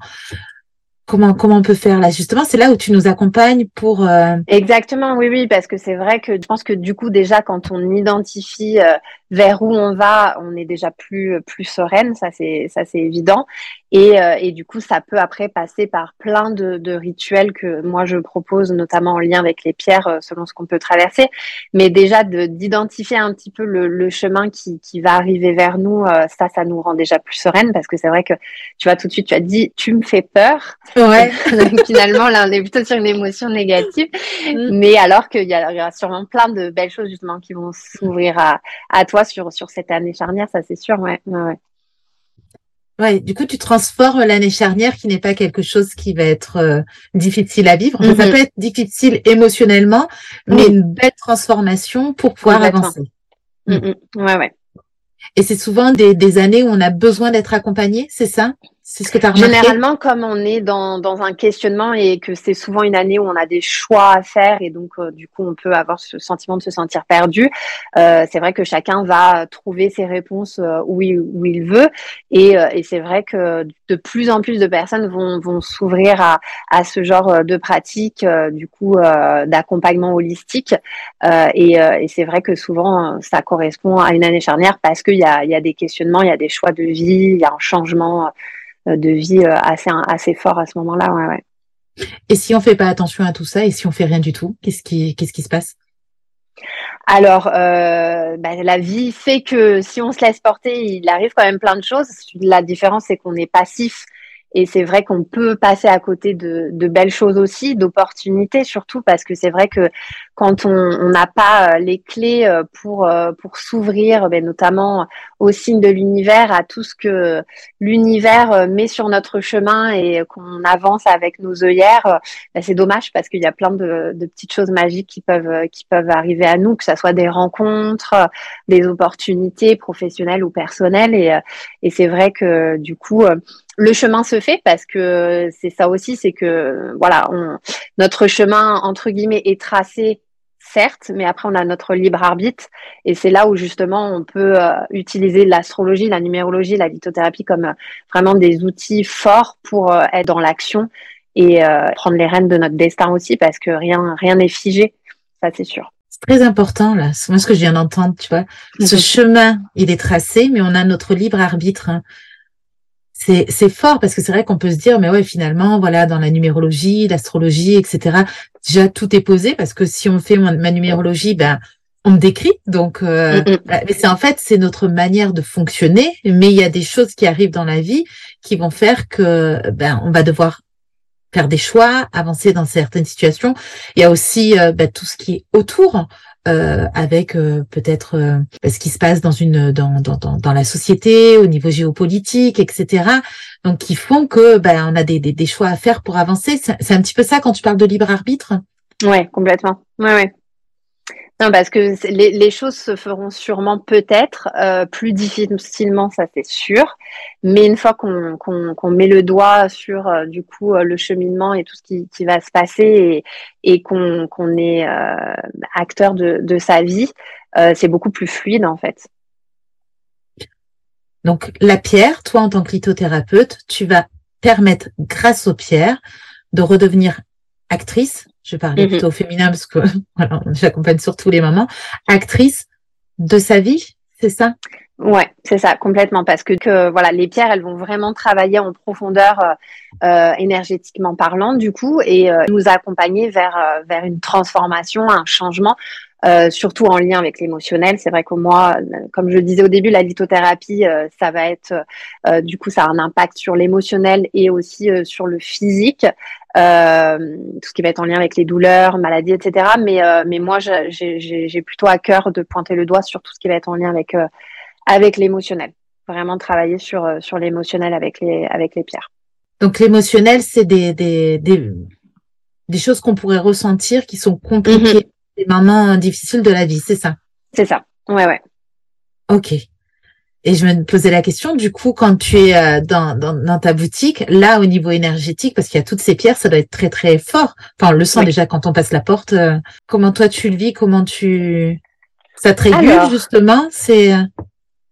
Speaker 1: comment comment on peut faire là? Justement, c'est là où tu nous accompagnes pour. Euh,
Speaker 2: Exactement, oui, oui, parce que c'est vrai que je pense que du coup déjà quand on identifie euh, vers où on va, on est déjà plus plus sereine, ça c'est ça c'est évident. Et, euh, et, du coup, ça peut après passer par plein de, de, rituels que moi je propose, notamment en lien avec les pierres, euh, selon ce qu'on peut traverser. Mais déjà d'identifier un petit peu le, le chemin qui, qui, va arriver vers nous, euh, ça, ça nous rend déjà plus sereine parce que c'est vrai que tu vois tout de suite, tu as dit, tu me fais peur.
Speaker 1: Ouais.
Speaker 2: finalement, là, on est plutôt sur une émotion négative. Mm. Mais alors qu'il y, y, aura sûrement plein de belles choses justement qui vont s'ouvrir à, à toi sur, sur cette année charnière, ça c'est sûr. Ouais, ouais,
Speaker 1: du coup, tu transformes l'année charnière qui n'est pas quelque chose qui va être euh, difficile à vivre. Ça
Speaker 2: Mhm.
Speaker 1: peut être difficile émotionnellement, mais
Speaker 2: Oui.
Speaker 1: une belle transformation pour pouvoir avancer.
Speaker 2: Mm, mm. Ouais, ouais.
Speaker 1: Et c'est souvent des, des années où on a besoin d'être accompagné, c'est ça? C'est ce que tu remarqué?
Speaker 2: Généralement, comme on est dans, dans un questionnement et que c'est souvent une année où on a des choix à faire et donc euh, du coup on peut avoir ce sentiment de se sentir perdu, euh, c'est vrai que chacun va trouver ses réponses euh, où, il, où il veut et, euh, et c'est vrai que de plus en plus de personnes vont, vont s'ouvrir à, à ce genre de pratique du coup d'accompagnement holistique et, et c'est vrai que souvent ça correspond à une année charnière parce qu'il y a, il y a des questionnements, il y a des choix de vie, il y a un changement de vie euh, assez assez fort à ce moment-là. Ouais, ouais.
Speaker 1: Et si on fait pas attention à tout ça et si on fait rien du tout, qu'est-ce qui, qu'est-ce qui se passe?
Speaker 2: Alors, euh, bah, la vie fait que si on se laisse porter, il arrive quand même plein de choses. La différence, c'est qu'on est passif. Et c'est vrai qu'on peut passer à côté de, de belles choses aussi, d'opportunités surtout, parce que c'est vrai que quand on n'a pas euh, les clés euh, pour, euh, pour s'ouvrir, ben, notamment aux signes de l'univers, à tout ce que l'univers met sur notre chemin et qu'on avance avec nos œillères, ben, c'est dommage parce qu'il y a plein de, de petites choses magiques qui peuvent, qui peuvent arriver à nous, que ce soit des rencontres, des opportunités professionnelles ou personnelles. Et, et c'est vrai que du coup, le chemin se fait parce que c'est ça aussi, c'est que voilà, on, notre chemin entre guillemets est tracé certes, mais après on a notre libre arbitre et c'est là où justement on peut euh, utiliser l'astrologie, la numérologie, la lithothérapie comme euh, vraiment des outils forts pour euh, être dans l'action et prendre les rênes de notre destin aussi parce que rien rien n'est figé, ça c'est sûr.
Speaker 1: C'est très important, là. C'est moi ce que je viens d'entendre, tu vois. Ce
Speaker 2: Mhm.
Speaker 1: chemin, il est tracé, mais on a notre libre arbitre. hein. C'est, c'est fort parce que c'est vrai qu'on peut se dire, mais ouais, finalement, voilà, dans la numérologie, l'astrologie, etc., déjà tout est posé parce que si on fait ma, ma numérologie, ben, on me décrit. Donc, euh,
Speaker 2: Mm, mm.
Speaker 1: bah, mais c'est en fait, c'est notre manière de fonctionner, mais il y a des choses qui arrivent dans la vie qui vont faire que, ben, on va devoir faire des choix, avancer dans certaines situations. Il y a aussi euh, bah, tout ce qui est autour, euh, avec euh, peut-être euh, ce qui se passe dans une dans, dans, dans, la société, au niveau géopolitique, etc. Donc qui font que ben on a des, des, des choix à faire pour avancer. C'est c'est un petit peu ça quand tu parles de libre arbitre?
Speaker 2: Ouais, complètement. Ouais, ouais. Non, parce que les, choses se feront sûrement peut-être euh, plus difficilement, ça c'est sûr. Mais une fois qu'on met le doigt sur euh, du coup euh, le cheminement et tout ce qui, qui va se passer et, et qu'on est acteur de, de sa vie, c'est beaucoup plus fluide en fait.
Speaker 1: Donc la pierre, toi en tant que lithothérapeute, tu vas permettre grâce aux pierres de redevenir actrice. Je parlais
Speaker 2: Mhm.
Speaker 1: plutôt au féminin parce que voilà, j'accompagne sur tous les moments. Actrice de sa vie, c'est ça?
Speaker 2: Ouais, c'est ça, complètement, parce que, que voilà, les pierres, elles vont vraiment travailler en profondeur euh, euh, énergétiquement parlant, du coup, et euh, nous accompagner vers vers une transformation, un changement, euh, surtout en lien avec l'émotionnel. C'est vrai que moi, euh, comme je le disais au début, la lithothérapie, euh, ça va être, euh, du coup, ça a un impact sur l'émotionnel et aussi euh, sur le physique. Euh, tout ce qui va être en lien avec les douleurs, maladies, etc. Mais, euh, mais moi, j'ai- plutôt à cœur de pointer le doigt sur tout ce qui va être en lien avec euh, avec l'émotionnel. Vraiment travailler sur, euh, sur l'émotionnel avec les, avec les pierres.
Speaker 1: Donc l'émotionnel, c'est des, des, des, des choses qu'on pourrait ressentir qui sont compliquées, des moments difficiles de la vie, c'est ça?
Speaker 2: C'est ça. Ouais, ouais.
Speaker 1: Ok. Et je me posais la question, du coup, quand tu es euh, dans, dans, dans ta boutique, là, au niveau énergétique, parce qu'il y a toutes ces pierres, ça doit être très, très fort. Enfin, on le sent
Speaker 2: Oui.
Speaker 1: déjà quand on passe la porte. euh, comment toi, tu le vis? Comment tu... Ça te régule,
Speaker 2: Alors.
Speaker 1: justement? C'est... euh,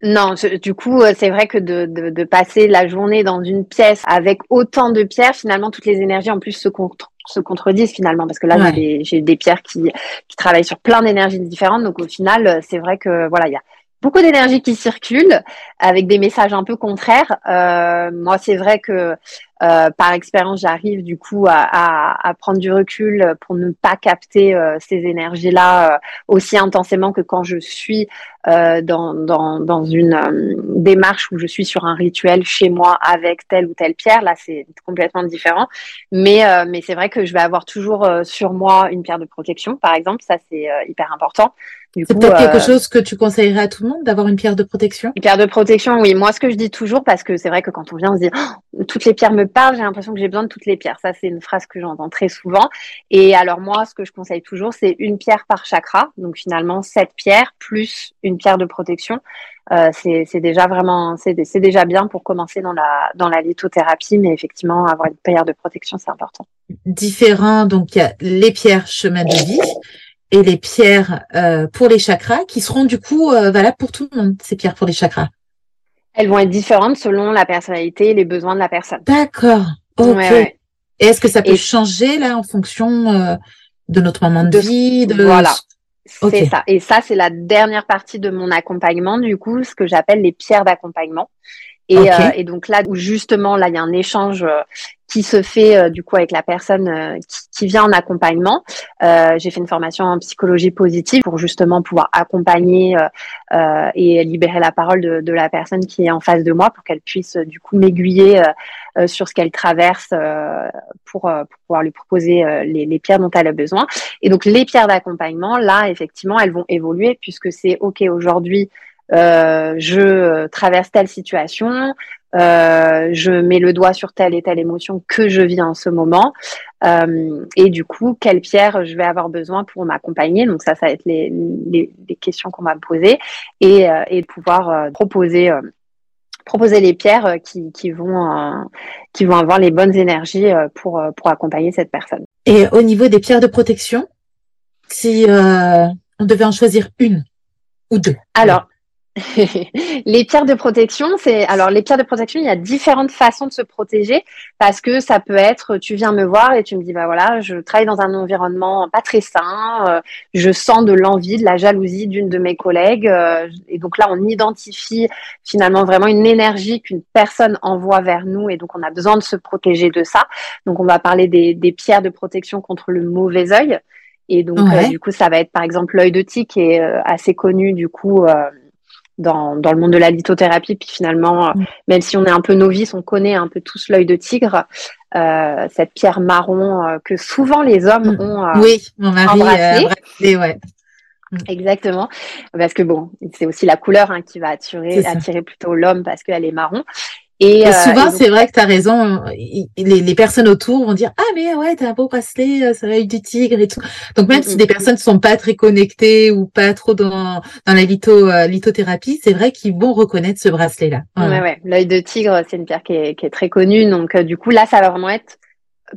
Speaker 2: Non, je- du coup, c'est vrai que de, de, de passer la journée dans une pièce avec autant de pierres, finalement, toutes les énergies en plus se, contre, se contredisent finalement, parce que là,
Speaker 1: Ouais.
Speaker 2: j'ai des, pierres qui, qui travaillent sur plein d'énergies différentes. Donc, au final, euh, c'est vrai que voilà, il y a beaucoup d'énergie qui circule avec des messages un peu contraires. Euh, moi, c'est vrai que euh, par expérience, j'arrive du coup à, prendre du recul pour ne pas capter euh, ces énergies-là euh, aussi intensément que quand je suis dans, dans, dans une démarche où je suis sur un rituel chez moi avec telle ou telle pierre. Là, c'est complètement différent. Mais, mais c'est vrai que je vais avoir toujours sur moi une pierre de protection, par exemple. Ça, c'est hyper important.
Speaker 1: C'est peut-être quelque chose que tu conseillerais à tout le monde d'avoir une pierre de protection?
Speaker 2: Une pierre de protection, oui. Moi, ce que je dis toujours, parce que c'est vrai que quand on vient, on se dit oh, toutes les pierres me parlent, j'ai l'impression que j'ai besoin de toutes les pierres. Ça, c'est une phrase que j'entends très souvent. Et alors moi, ce que je conseille toujours, c'est une pierre par chakra. Donc finalement, sept pierres plus une pierre de protection. Euh, c'est déjà vraiment, c'est déjà bien pour commencer dans la dans la lithothérapie, mais effectivement, avoir une pierre de protection, c'est important.
Speaker 1: Différent, donc il y a les pierres chemin de vie et les pierres euh, pour les chakras qui seront du coup euh, valables pour tout le monde, ces pierres pour les chakras.
Speaker 2: Elles vont être différentes selon la personnalité et les besoins de la personne.
Speaker 1: D'accord. Ok. Et est-ce que ça peut changer là en fonction de notre moment de, vie de...
Speaker 2: Voilà. C'est ça. Et ça, c'est la dernière partie de mon accompagnement, du coup, ce que j'appelle les pierres d'accompagnement. Et, euh, et, donc là, où justement, là, il y a un échange euh, qui se fait euh, du coup avec la personne qui, qui, vient en accompagnement. J'ai fait une formation en psychologie positive pour justement pouvoir accompagner et libérer la parole de, de, la personne qui est en face de moi pour qu'elle puisse du coup m'aiguiller sur ce qu'elle traverse pour, pour, pouvoir lui proposer les, les, pierres dont elle a besoin. Et donc les pierres d'accompagnement, là, effectivement, elles vont évoluer puisque c'est OK aujourd'hui. Euh, je traverse telle situation, euh, je mets le doigt sur telle et telle émotion que je vis en ce moment, euh, et du coup, quelle pierre je vais avoir besoin pour m'accompagner? Donc ça, ça va être les, les, les questions qu'on va me poser, et, et pouvoir proposer proposer les pierres qui, qui vont qui vont avoir les bonnes énergies pour pour accompagner cette personne.
Speaker 1: Et au niveau des pierres de protection, si on devait en choisir une ou deux?
Speaker 2: Alors, les pierres de protection, c'est alors les pierres de protection, il y a différentes façons de se protéger parce que ça peut être, tu viens me voir et tu me dis bah voilà, je travaille dans un environnement pas très sain, euh, je sens de l'envie, de la jalousie d'une de mes collègues euh, et donc là on identifie finalement vraiment une énergie qu'une personne envoie vers nous et donc on a besoin de se protéger de ça. Donc on va parler des, des pierres de protection contre le mauvais œil et donc euh, du coup ça va être par exemple l'œil de tigre qui est assez connu du coup dans, dans le monde de la lithothérapie. Puis finalement, euh, mm. même si on est un peu novice, on connaît un peu tous l'œil de tigre, euh, cette pierre marron euh, que souvent les hommes mm. ont euh,
Speaker 1: oui, mon mari, ouais.
Speaker 2: Mm. Exactement, parce que bon, c'est aussi la couleur hein, qui va attirer, attirer plutôt l'homme parce qu'elle est marron.
Speaker 1: Et, euh, souvent, c'est vrai que tu as raison, les, personnes autour vont dire Ah, mais ouais, t'as un beau bracelet, ça va être du tigre et tout. Donc, même mm, si mm, des mm. personnes ne sont pas très connectées ou pas trop dans, dans la litho, euh, lithothérapie, c'est vrai qu'ils vont reconnaître ce bracelet-là.
Speaker 2: Ouais, ouais. L'œil de tigre, c'est une pierre qui est, qui est, très connue. Donc, euh, du coup, là, ça va vraiment être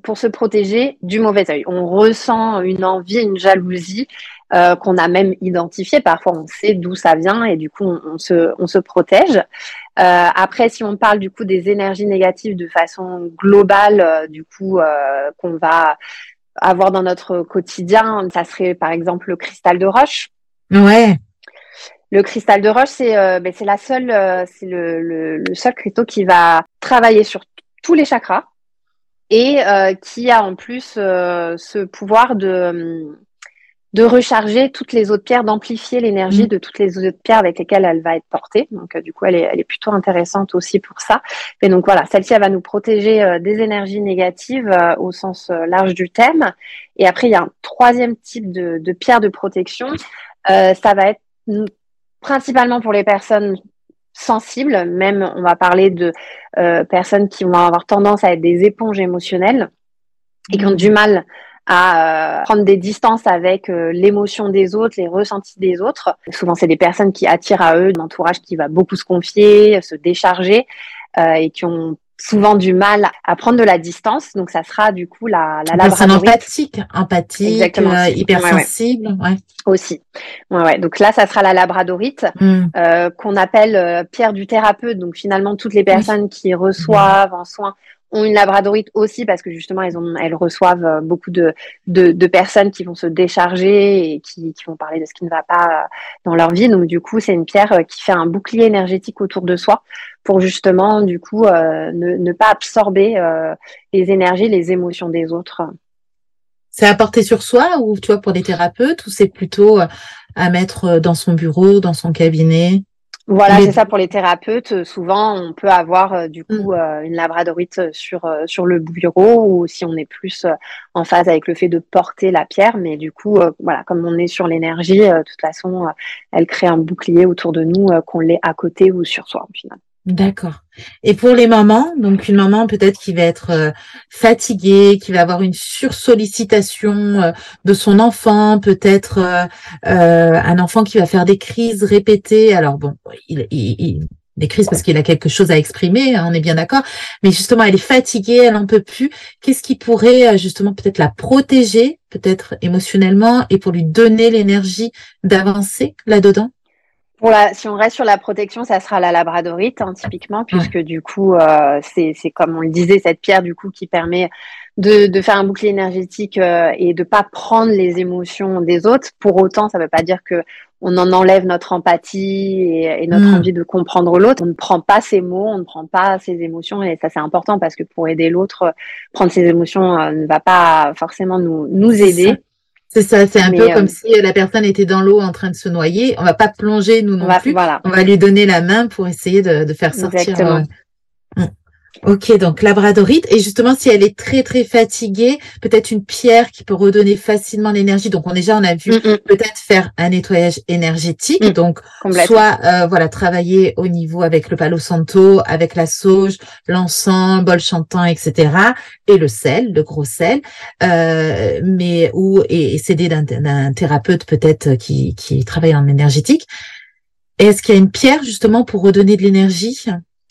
Speaker 2: pour se protéger du mauvais œil. On ressent une envie, une jalousie euh, qu'on a même identifié. Parfois, on sait d'où ça vient et du coup, on, se, on se protège. Euh, après, si on parle du coup des énergies négatives de façon globale, euh, du coup, qu'on va avoir dans notre quotidien, ça serait par exemple le cristal de roche.
Speaker 1: Ouais.
Speaker 2: Le cristal de roche, c'est ben, c'est la seule, c'est le, le, le, seul cristaux qui va travailler sur tous les chakras et qui a en plus ce pouvoir de de recharger toutes les autres pierres, d'amplifier l'énergie mm. de toutes les autres pierres avec lesquelles elle va être portée. Donc, euh, du coup, elle est, elle est plutôt intéressante aussi pour ça. Et donc, voilà, celle-ci, elle va nous protéger euh, des énergies négatives euh, au sens large du thème. Et après, il y a un troisième type de, de pierre de protection. ça va être principalement pour les personnes sensibles, même on va parler de personnes qui vont avoir tendance à être des éponges émotionnelles et qui ont du mal à euh, prendre des distances avec euh, l'émotion des autres, les ressentis des autres. Souvent, c'est des personnes qui attirent à eux un entourage qui va beaucoup se confier, se décharger euh, et qui ont souvent du mal à prendre de la distance. Donc, ça sera du coup la, la
Speaker 1: labradorite. empathique, empathique, euh, hypersensible. Ouais,
Speaker 2: Aussi. Ouais, ouais. Donc là, ça sera la labradorite hmm. euh, qu'on appelle pierre du thérapeute. Donc finalement, toutes les personnes qui reçoivent en soins ont une labradorite aussi parce que justement elles, reçoivent euh, beaucoup de, personnes qui vont se décharger et qui, vont parler de ce qui ne va pas euh, dans leur vie. Donc du coup, c'est une pierre euh, qui fait un bouclier énergétique autour de soi pour justement du coup ne, pas absorber les énergies, les émotions des autres.
Speaker 1: C'est à porter sur soi ou tu vois pour des thérapeutes ou c'est plutôt à mettre dans son bureau, dans son cabinet?
Speaker 2: Voilà, c'est ça pour les thérapeutes. Souvent, on peut avoir du coup mm. une labradorite sur sur le bureau ou si on est plus en phase avec le fait de porter la pierre. Mais du coup, voilà, comme on est sur l'énergie, de toute façon, elle crée un bouclier autour de nous, qu'on l'ait à côté ou sur soi, au final.
Speaker 1: D'accord. Et pour les mamans, donc une maman peut-être qui va être euh, fatiguée, qui va avoir une sursollicitation euh, de son enfant, peut-être euh, un enfant qui va faire des crises répétées. Alors bon, il, des crises parce qu'il a quelque chose à exprimer, hein, on est bien d'accord. Mais justement, elle est fatiguée, elle en peut plus. Qu'est-ce qui pourrait justement peut-être la protéger, peut-être émotionnellement, et pour lui donner l'énergie d'avancer là-dedans?
Speaker 2: Pour la, si on reste sur la protection, ça sera la labradorite, hein, typiquement, puisque du coup, euh, c'est comme on le disait, cette pierre du coup qui permet de, de faire un bouclier énergétique euh, et de pas prendre les émotions des autres. Pour autant, ça ne veut pas dire que on en enlève notre empathie et, et notre mm. envie de comprendre l'autre. On ne prend pas ses mots, on ne prend pas ses émotions, et ça c'est important parce que pour aider l'autre, prendre ses émotions euh, ne va pas forcément nous, nous aider.
Speaker 1: C'est ça, c'est un peu comme euh, si la personne était dans l'eau en train de se noyer. On va pas plonger nous non plus. On va lui donner la main pour essayer de, de faire sortir. Euh, Ok, donc labradorite. Et justement, si elle est très très fatiguée, peut-être une pierre qui peut redonner facilement l'énergie. Donc on déjà on a vu peut-être faire un nettoyage énergétique. Mm. Donc soit euh, voilà travailler au niveau avec le palo santo, avec la sauge, l'encens, bol chantant, etc. Et le sel, le gros sel. Euh, mais ou et, s'aider d'un thérapeute peut-être qui qui travaille en énergétique. Est-ce qu'il y a une pierre justement pour redonner de l'énergie?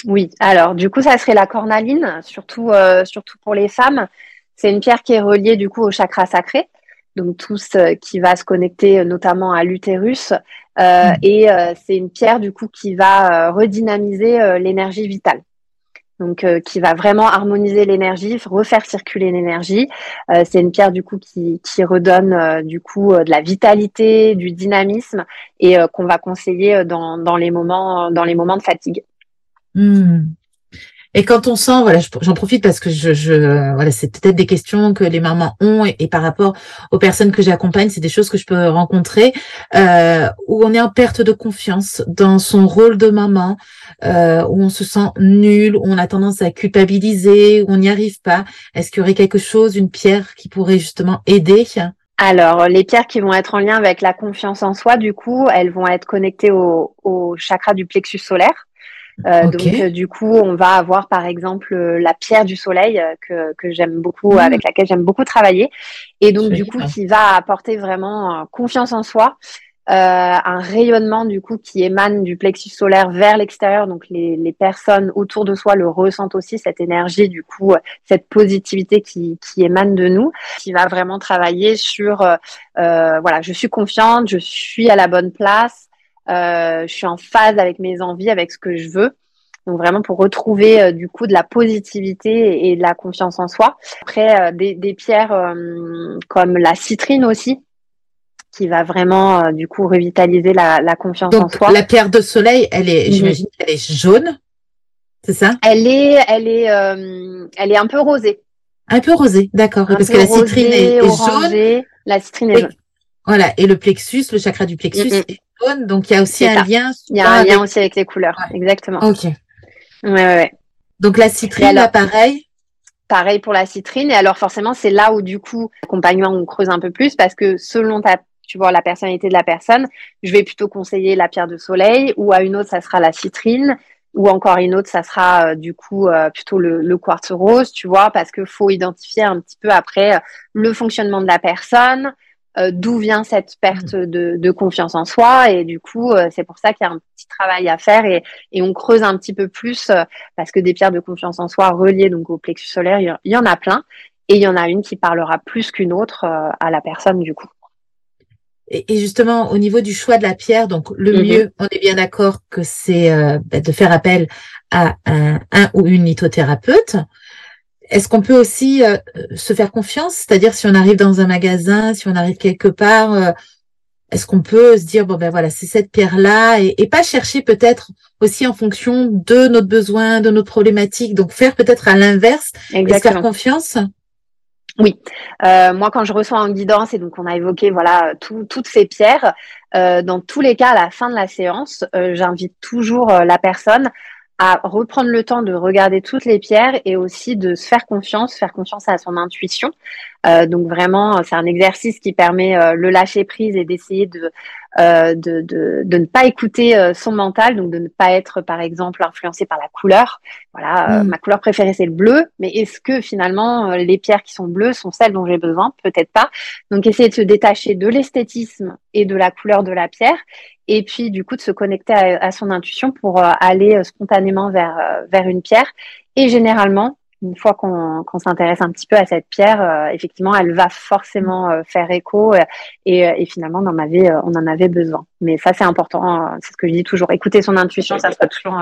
Speaker 2: Oui, alors du coup, ça serait la cornaline, surtout, euh, surtout pour les femmes. C'est une pierre qui est reliée du coup au chakra sacré, donc tout ce qui va se connecter notamment à l'utérus. Euh, mm. Et euh, c'est une pierre du coup qui va redynamiser l'énergie vitale. Donc, qui va vraiment harmoniser l'énergie, refaire circuler l'énergie. c'est une pierre du coup qui, qui redonne du coup de la vitalité, du dynamisme et qu'on va conseiller dans, dans les moments dans les moments de fatigue.
Speaker 1: Hmm. Et quand on sent, voilà, j'en profite parce que je, je voilà, c'est peut-être des questions que les mamans ont et, par rapport aux personnes que j'accompagne, c'est des choses que je peux rencontrer euh, où on est en perte de confiance dans son rôle de maman, euh, où on se sent nul, où on a tendance à culpabiliser, où on n'y arrive pas. Est-ce qu'il y aurait quelque chose, une pierre qui pourrait justement aider?
Speaker 2: Alors, les pierres qui vont être en lien avec la confiance en soi, du coup, elles vont être connectées au, au chakra du plexus solaire. Euh, donc euh, du coup, on va avoir par exemple euh, la pierre du soleil que, que j'aime beaucoup, mmh. avec laquelle j'aime beaucoup travailler, et donc du coup qui va apporter vraiment confiance en soi, un rayonnement du coup qui émane du plexus solaire vers l'extérieur. Donc les, les, personnes autour de soi le ressentent aussi cette énergie, du coup cette positivité qui, qui émane de nous, qui va vraiment travailler sur voilà, je suis confiante, je suis à la bonne place. Euh, je suis en phase avec mes envies, avec ce que je veux. Donc vraiment pour retrouver euh, du coup de la positivité et de la confiance en soi. Après euh, des, des, pierres comme la citrine aussi, qui va vraiment du coup revitaliser la, la confiance en soi.
Speaker 1: La pierre de soleil, elle est, mhm. j'imagine qu'elle est jaune, c'est ça?
Speaker 2: Elle est, elle est, elle est un peu rosée.
Speaker 1: Un peu rosée, d'accord. Parce que la citrine est, jaune.
Speaker 2: La citrine est jaune.
Speaker 1: Voilà, et le plexus, le chakra du plexus est donc il y a aussi un lien.
Speaker 2: Il y a un lien aussi avec les couleurs, exactement.
Speaker 1: Ok.
Speaker 2: Ouais, ouais, ouais.
Speaker 1: Donc la citrine, là, pareil.
Speaker 2: Pareil pour la citrine. Et alors forcément, c'est là où du coup, accompagnement, on creuse un peu plus parce que selon ta, tu vois, la personnalité de la personne, je vais plutôt conseiller la pierre de soleil ou à une autre, ça sera la citrine ou encore une autre, ça sera euh, du coup euh, plutôt le, le, quartz rose, tu vois, parce que faut identifier un petit peu après euh, le fonctionnement de la personne, euh, d'où vient cette perte mm. de, de, confiance en soi. Et du coup, euh, c'est pour ça qu'il y a un petit travail à faire et, et on creuse un petit peu plus euh, parce que des pierres de confiance en soi reliées donc au plexus solaire, il y, en a plein. Et il y en a une qui parlera plus qu'une autre à la personne du coup.
Speaker 1: Et justement, au niveau du choix de la pierre, donc le mm-hmm. mieux, on est bien d'accord que c'est bah, de faire appel à un, un ou une lithothérapeute. Est-ce qu'on peut aussi euh, se faire confiance? C'est-à-dire si on arrive dans un magasin, si on arrive quelque part, euh, est-ce qu'on peut se dire bon ben voilà c'est cette pierre là et, pas chercher peut-être aussi en fonction de notre besoin, de notre problématique, donc faire peut-être à l'inverse et se faire confiance?
Speaker 2: Oui, euh, moi quand je reçois en guidance et donc on a évoqué voilà toutes ces pierres, euh, dans tous les cas à la fin de la séance, euh, j'invite toujours la personne à reprendre le temps de regarder toutes les pierres et aussi de se faire confiance, faire confiance à son intuition. Euh, donc vraiment, c'est un exercice qui permet euh, le lâcher prise et d'essayer de, euh, de, de, de, ne pas écouter euh, son mental, donc de ne pas être par exemple influencé par la couleur. Voilà, mm. ma couleur préférée c'est le bleu, mais est-ce que finalement les pierres qui sont bleues sont celles dont j'ai besoin? Peut-être pas. Donc essayer de se détacher de l'esthétisme et de la couleur de la pierre et puis du coup de se connecter à, son intuition pour euh, aller euh, spontanément vers, euh, vers une pierre. Et généralement, une fois qu'on s'intéresse un petit peu à cette pierre, effectivement, elle va forcément faire écho et, et, finalement, on en avait, on en avait besoin. Mais ça, c'est important. c'est ce que je dis toujours. Écouter son intuition, ça sera toujours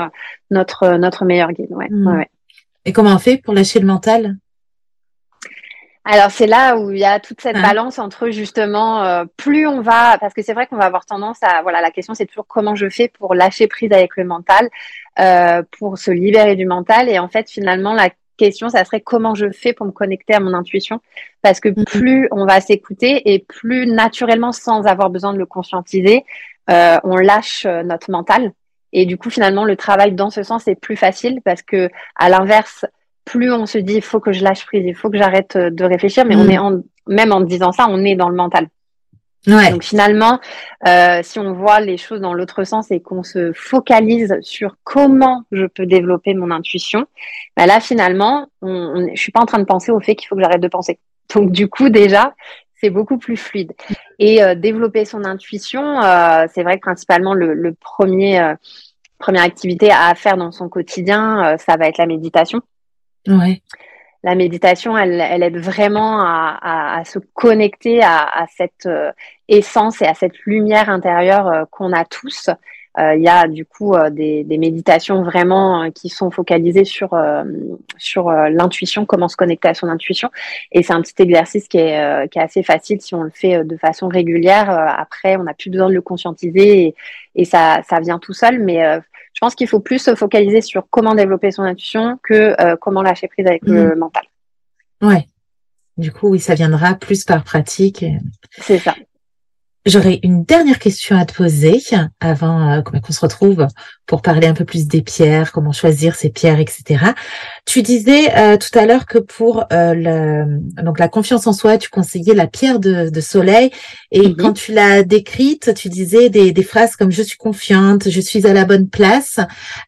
Speaker 2: notre, notre meilleur guide. Ouais, mmh. ouais.
Speaker 1: Et comment on fait pour lâcher le mental?
Speaker 2: Alors c'est là où il y a toute cette balance entre justement euh, plus on va parce que c'est vrai qu'on va avoir tendance à voilà la question c'est toujours comment je fais pour lâcher prise avec le mental euh, pour se libérer du mental et en fait finalement la question ça serait comment je fais pour me connecter à mon intuition? Parce que mm-hmm. plus on va s'écouter et plus naturellement sans avoir besoin de le conscientiser euh, on lâche notre mental et du coup finalement le travail dans ce sens est plus facile parce que à l'inverse plus on se dit il faut que je lâche prise, il faut que j'arrête euh, de réfléchir, mais on mm. est en, même en disant ça, on est dans le mental. Ouais. Donc finalement, euh, si on voit les choses dans l'autre sens et qu'on se focalise sur comment je peux développer mon intuition, bah là finalement, on, je suis pas en train de penser au fait qu'il faut que j'arrête de penser. Donc du coup déjà, c'est beaucoup plus fluide. Et euh, développer son intuition, euh, c'est vrai que principalement le, le premier euh, première activité à faire dans son quotidien, ça va être la méditation.
Speaker 1: Ouais.
Speaker 2: La méditation, elle, elle aide vraiment à, à, à se connecter à, à cette euh, essence et à cette lumière intérieure euh, qu'on a tous. Euh, il y a du coup des, des, méditations vraiment qui sont focalisées sur sur l'intuition, comment se connecter à son intuition. Et c'est un petit exercice qui est qui est assez facile si on le fait de façon régulière. après, on n'a plus besoin de le conscientiser et, et ça ça vient tout seul. Mais je pense qu'il faut plus se focaliser sur comment développer son intuition que euh, comment lâcher prise avec le mhm. mental.
Speaker 1: Ouais. Du coup, oui, ça viendra plus par pratique.
Speaker 2: C'est ça.
Speaker 1: J'aurais une dernière question à te poser avant euh, qu'on se retrouve pour parler un peu plus des pierres, comment choisir ces pierres, etc. Tu disais euh, tout à l'heure que pour euh, le, donc la confiance en soi, tu conseillais la pierre de, de soleil. Et mhm. quand tu l'as décrite, tu disais des, des, phrases comme je suis confiante, je suis à la bonne place.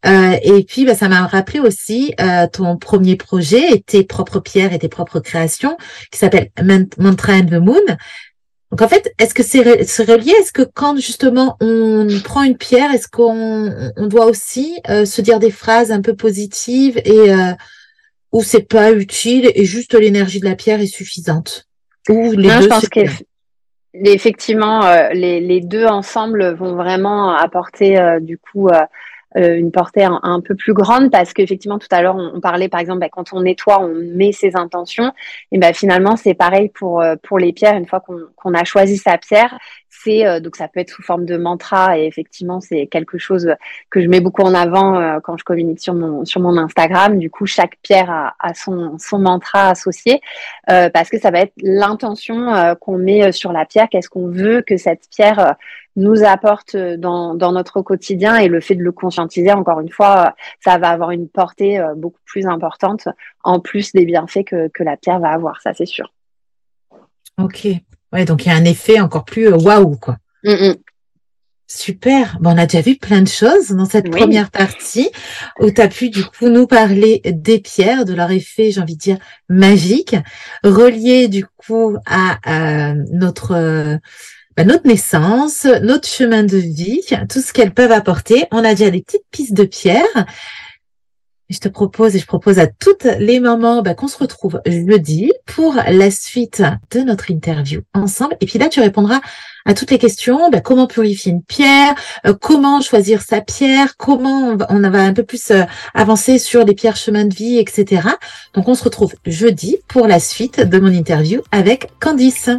Speaker 1: et puis, bah, ça m'a rappelé aussi ton premier projet et tes propres pierres et tes propres créations qui s'appelle Mantra and the Moon. Donc en fait, est-ce que c'est relié? Est-ce que quand justement on prend une pierre, est-ce qu'on on doit aussi euh, se dire des phrases un peu positives et euh, ou c'est pas utile et juste l'énergie de la pierre est suffisante?
Speaker 2: Ou les deux je pense qu'effectivement euh, les, les, deux ensemble vont vraiment apporter euh, du coup euh, une portée un, peu plus grande parce qu'effectivement tout à l'heure on, parlait par exemple bah, quand on nettoie on met ses intentions. Et ben finalement c'est pareil pour euh, pour les pierres. Une fois qu'on a choisi sa pierre euh, donc ça peut être sous forme de mantra et effectivement c'est quelque chose que je mets beaucoup en avant quand je communique sur mon sur mon Instagram. Du coup chaque pierre a, son son mantra associé parce que ça va être l'intention qu'on met sur la pierre. Qu'est-ce qu'on veut que cette pierre nous apporte dans, dans, notre quotidien? Et le fait de le conscientiser, encore une fois, ça va avoir une portée euh, beaucoup plus importante en plus des bienfaits que, que la pierre va avoir, ça c'est sûr.
Speaker 1: Ok, ouais, donc il y a un effet encore plus euh, waouh, quoi. Mm, mm. Super. Bon, on a déjà vu plein de choses dans cette première partie où tu as pu du coup nous parler des pierres, de leur effet, j'ai envie de dire, magique, relié du coup à, à notre bah, notre naissance, notre chemin de vie, tout ce qu'elles peuvent apporter. On a déjà des petites pistes de pierre. Je te propose et je propose à toutes les mamans bah, qu'on se retrouve jeudi pour la suite de notre interview ensemble. Et puis là, tu répondras à toutes les questions. Bah, comment purifier une pierre euh, Comment choisir sa pierre Comment on va, un peu plus euh, avancer sur les pierres chemin de vie, etc. Donc, on se retrouve jeudi pour la suite de mon interview avec Candice.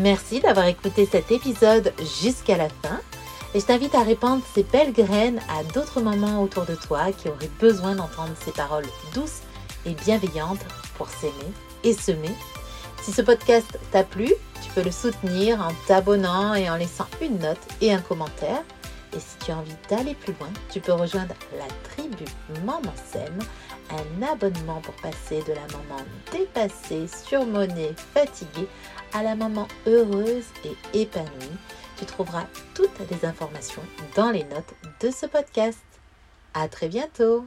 Speaker 1: Merci d'avoir écouté cet épisode jusqu'à la fin. Et je t'invite à répandre ces belles graines à d'autres mamans autour de toi qui auraient besoin d'entendre ces paroles douces et bienveillantes pour s'aimer et semer. Si ce podcast t'a plu, tu peux le soutenir en t'abonnant et en laissant une note et un commentaire. Et si tu as envie d'aller plus loin, tu peux rejoindre la tribu Maman Sème, un abonnement pour passer de la maman dépassée, surmonnée, fatiguée à la maman heureuse et épanouie. Tu trouveras toutes les informations dans les notes de ce podcast. À très bientôt!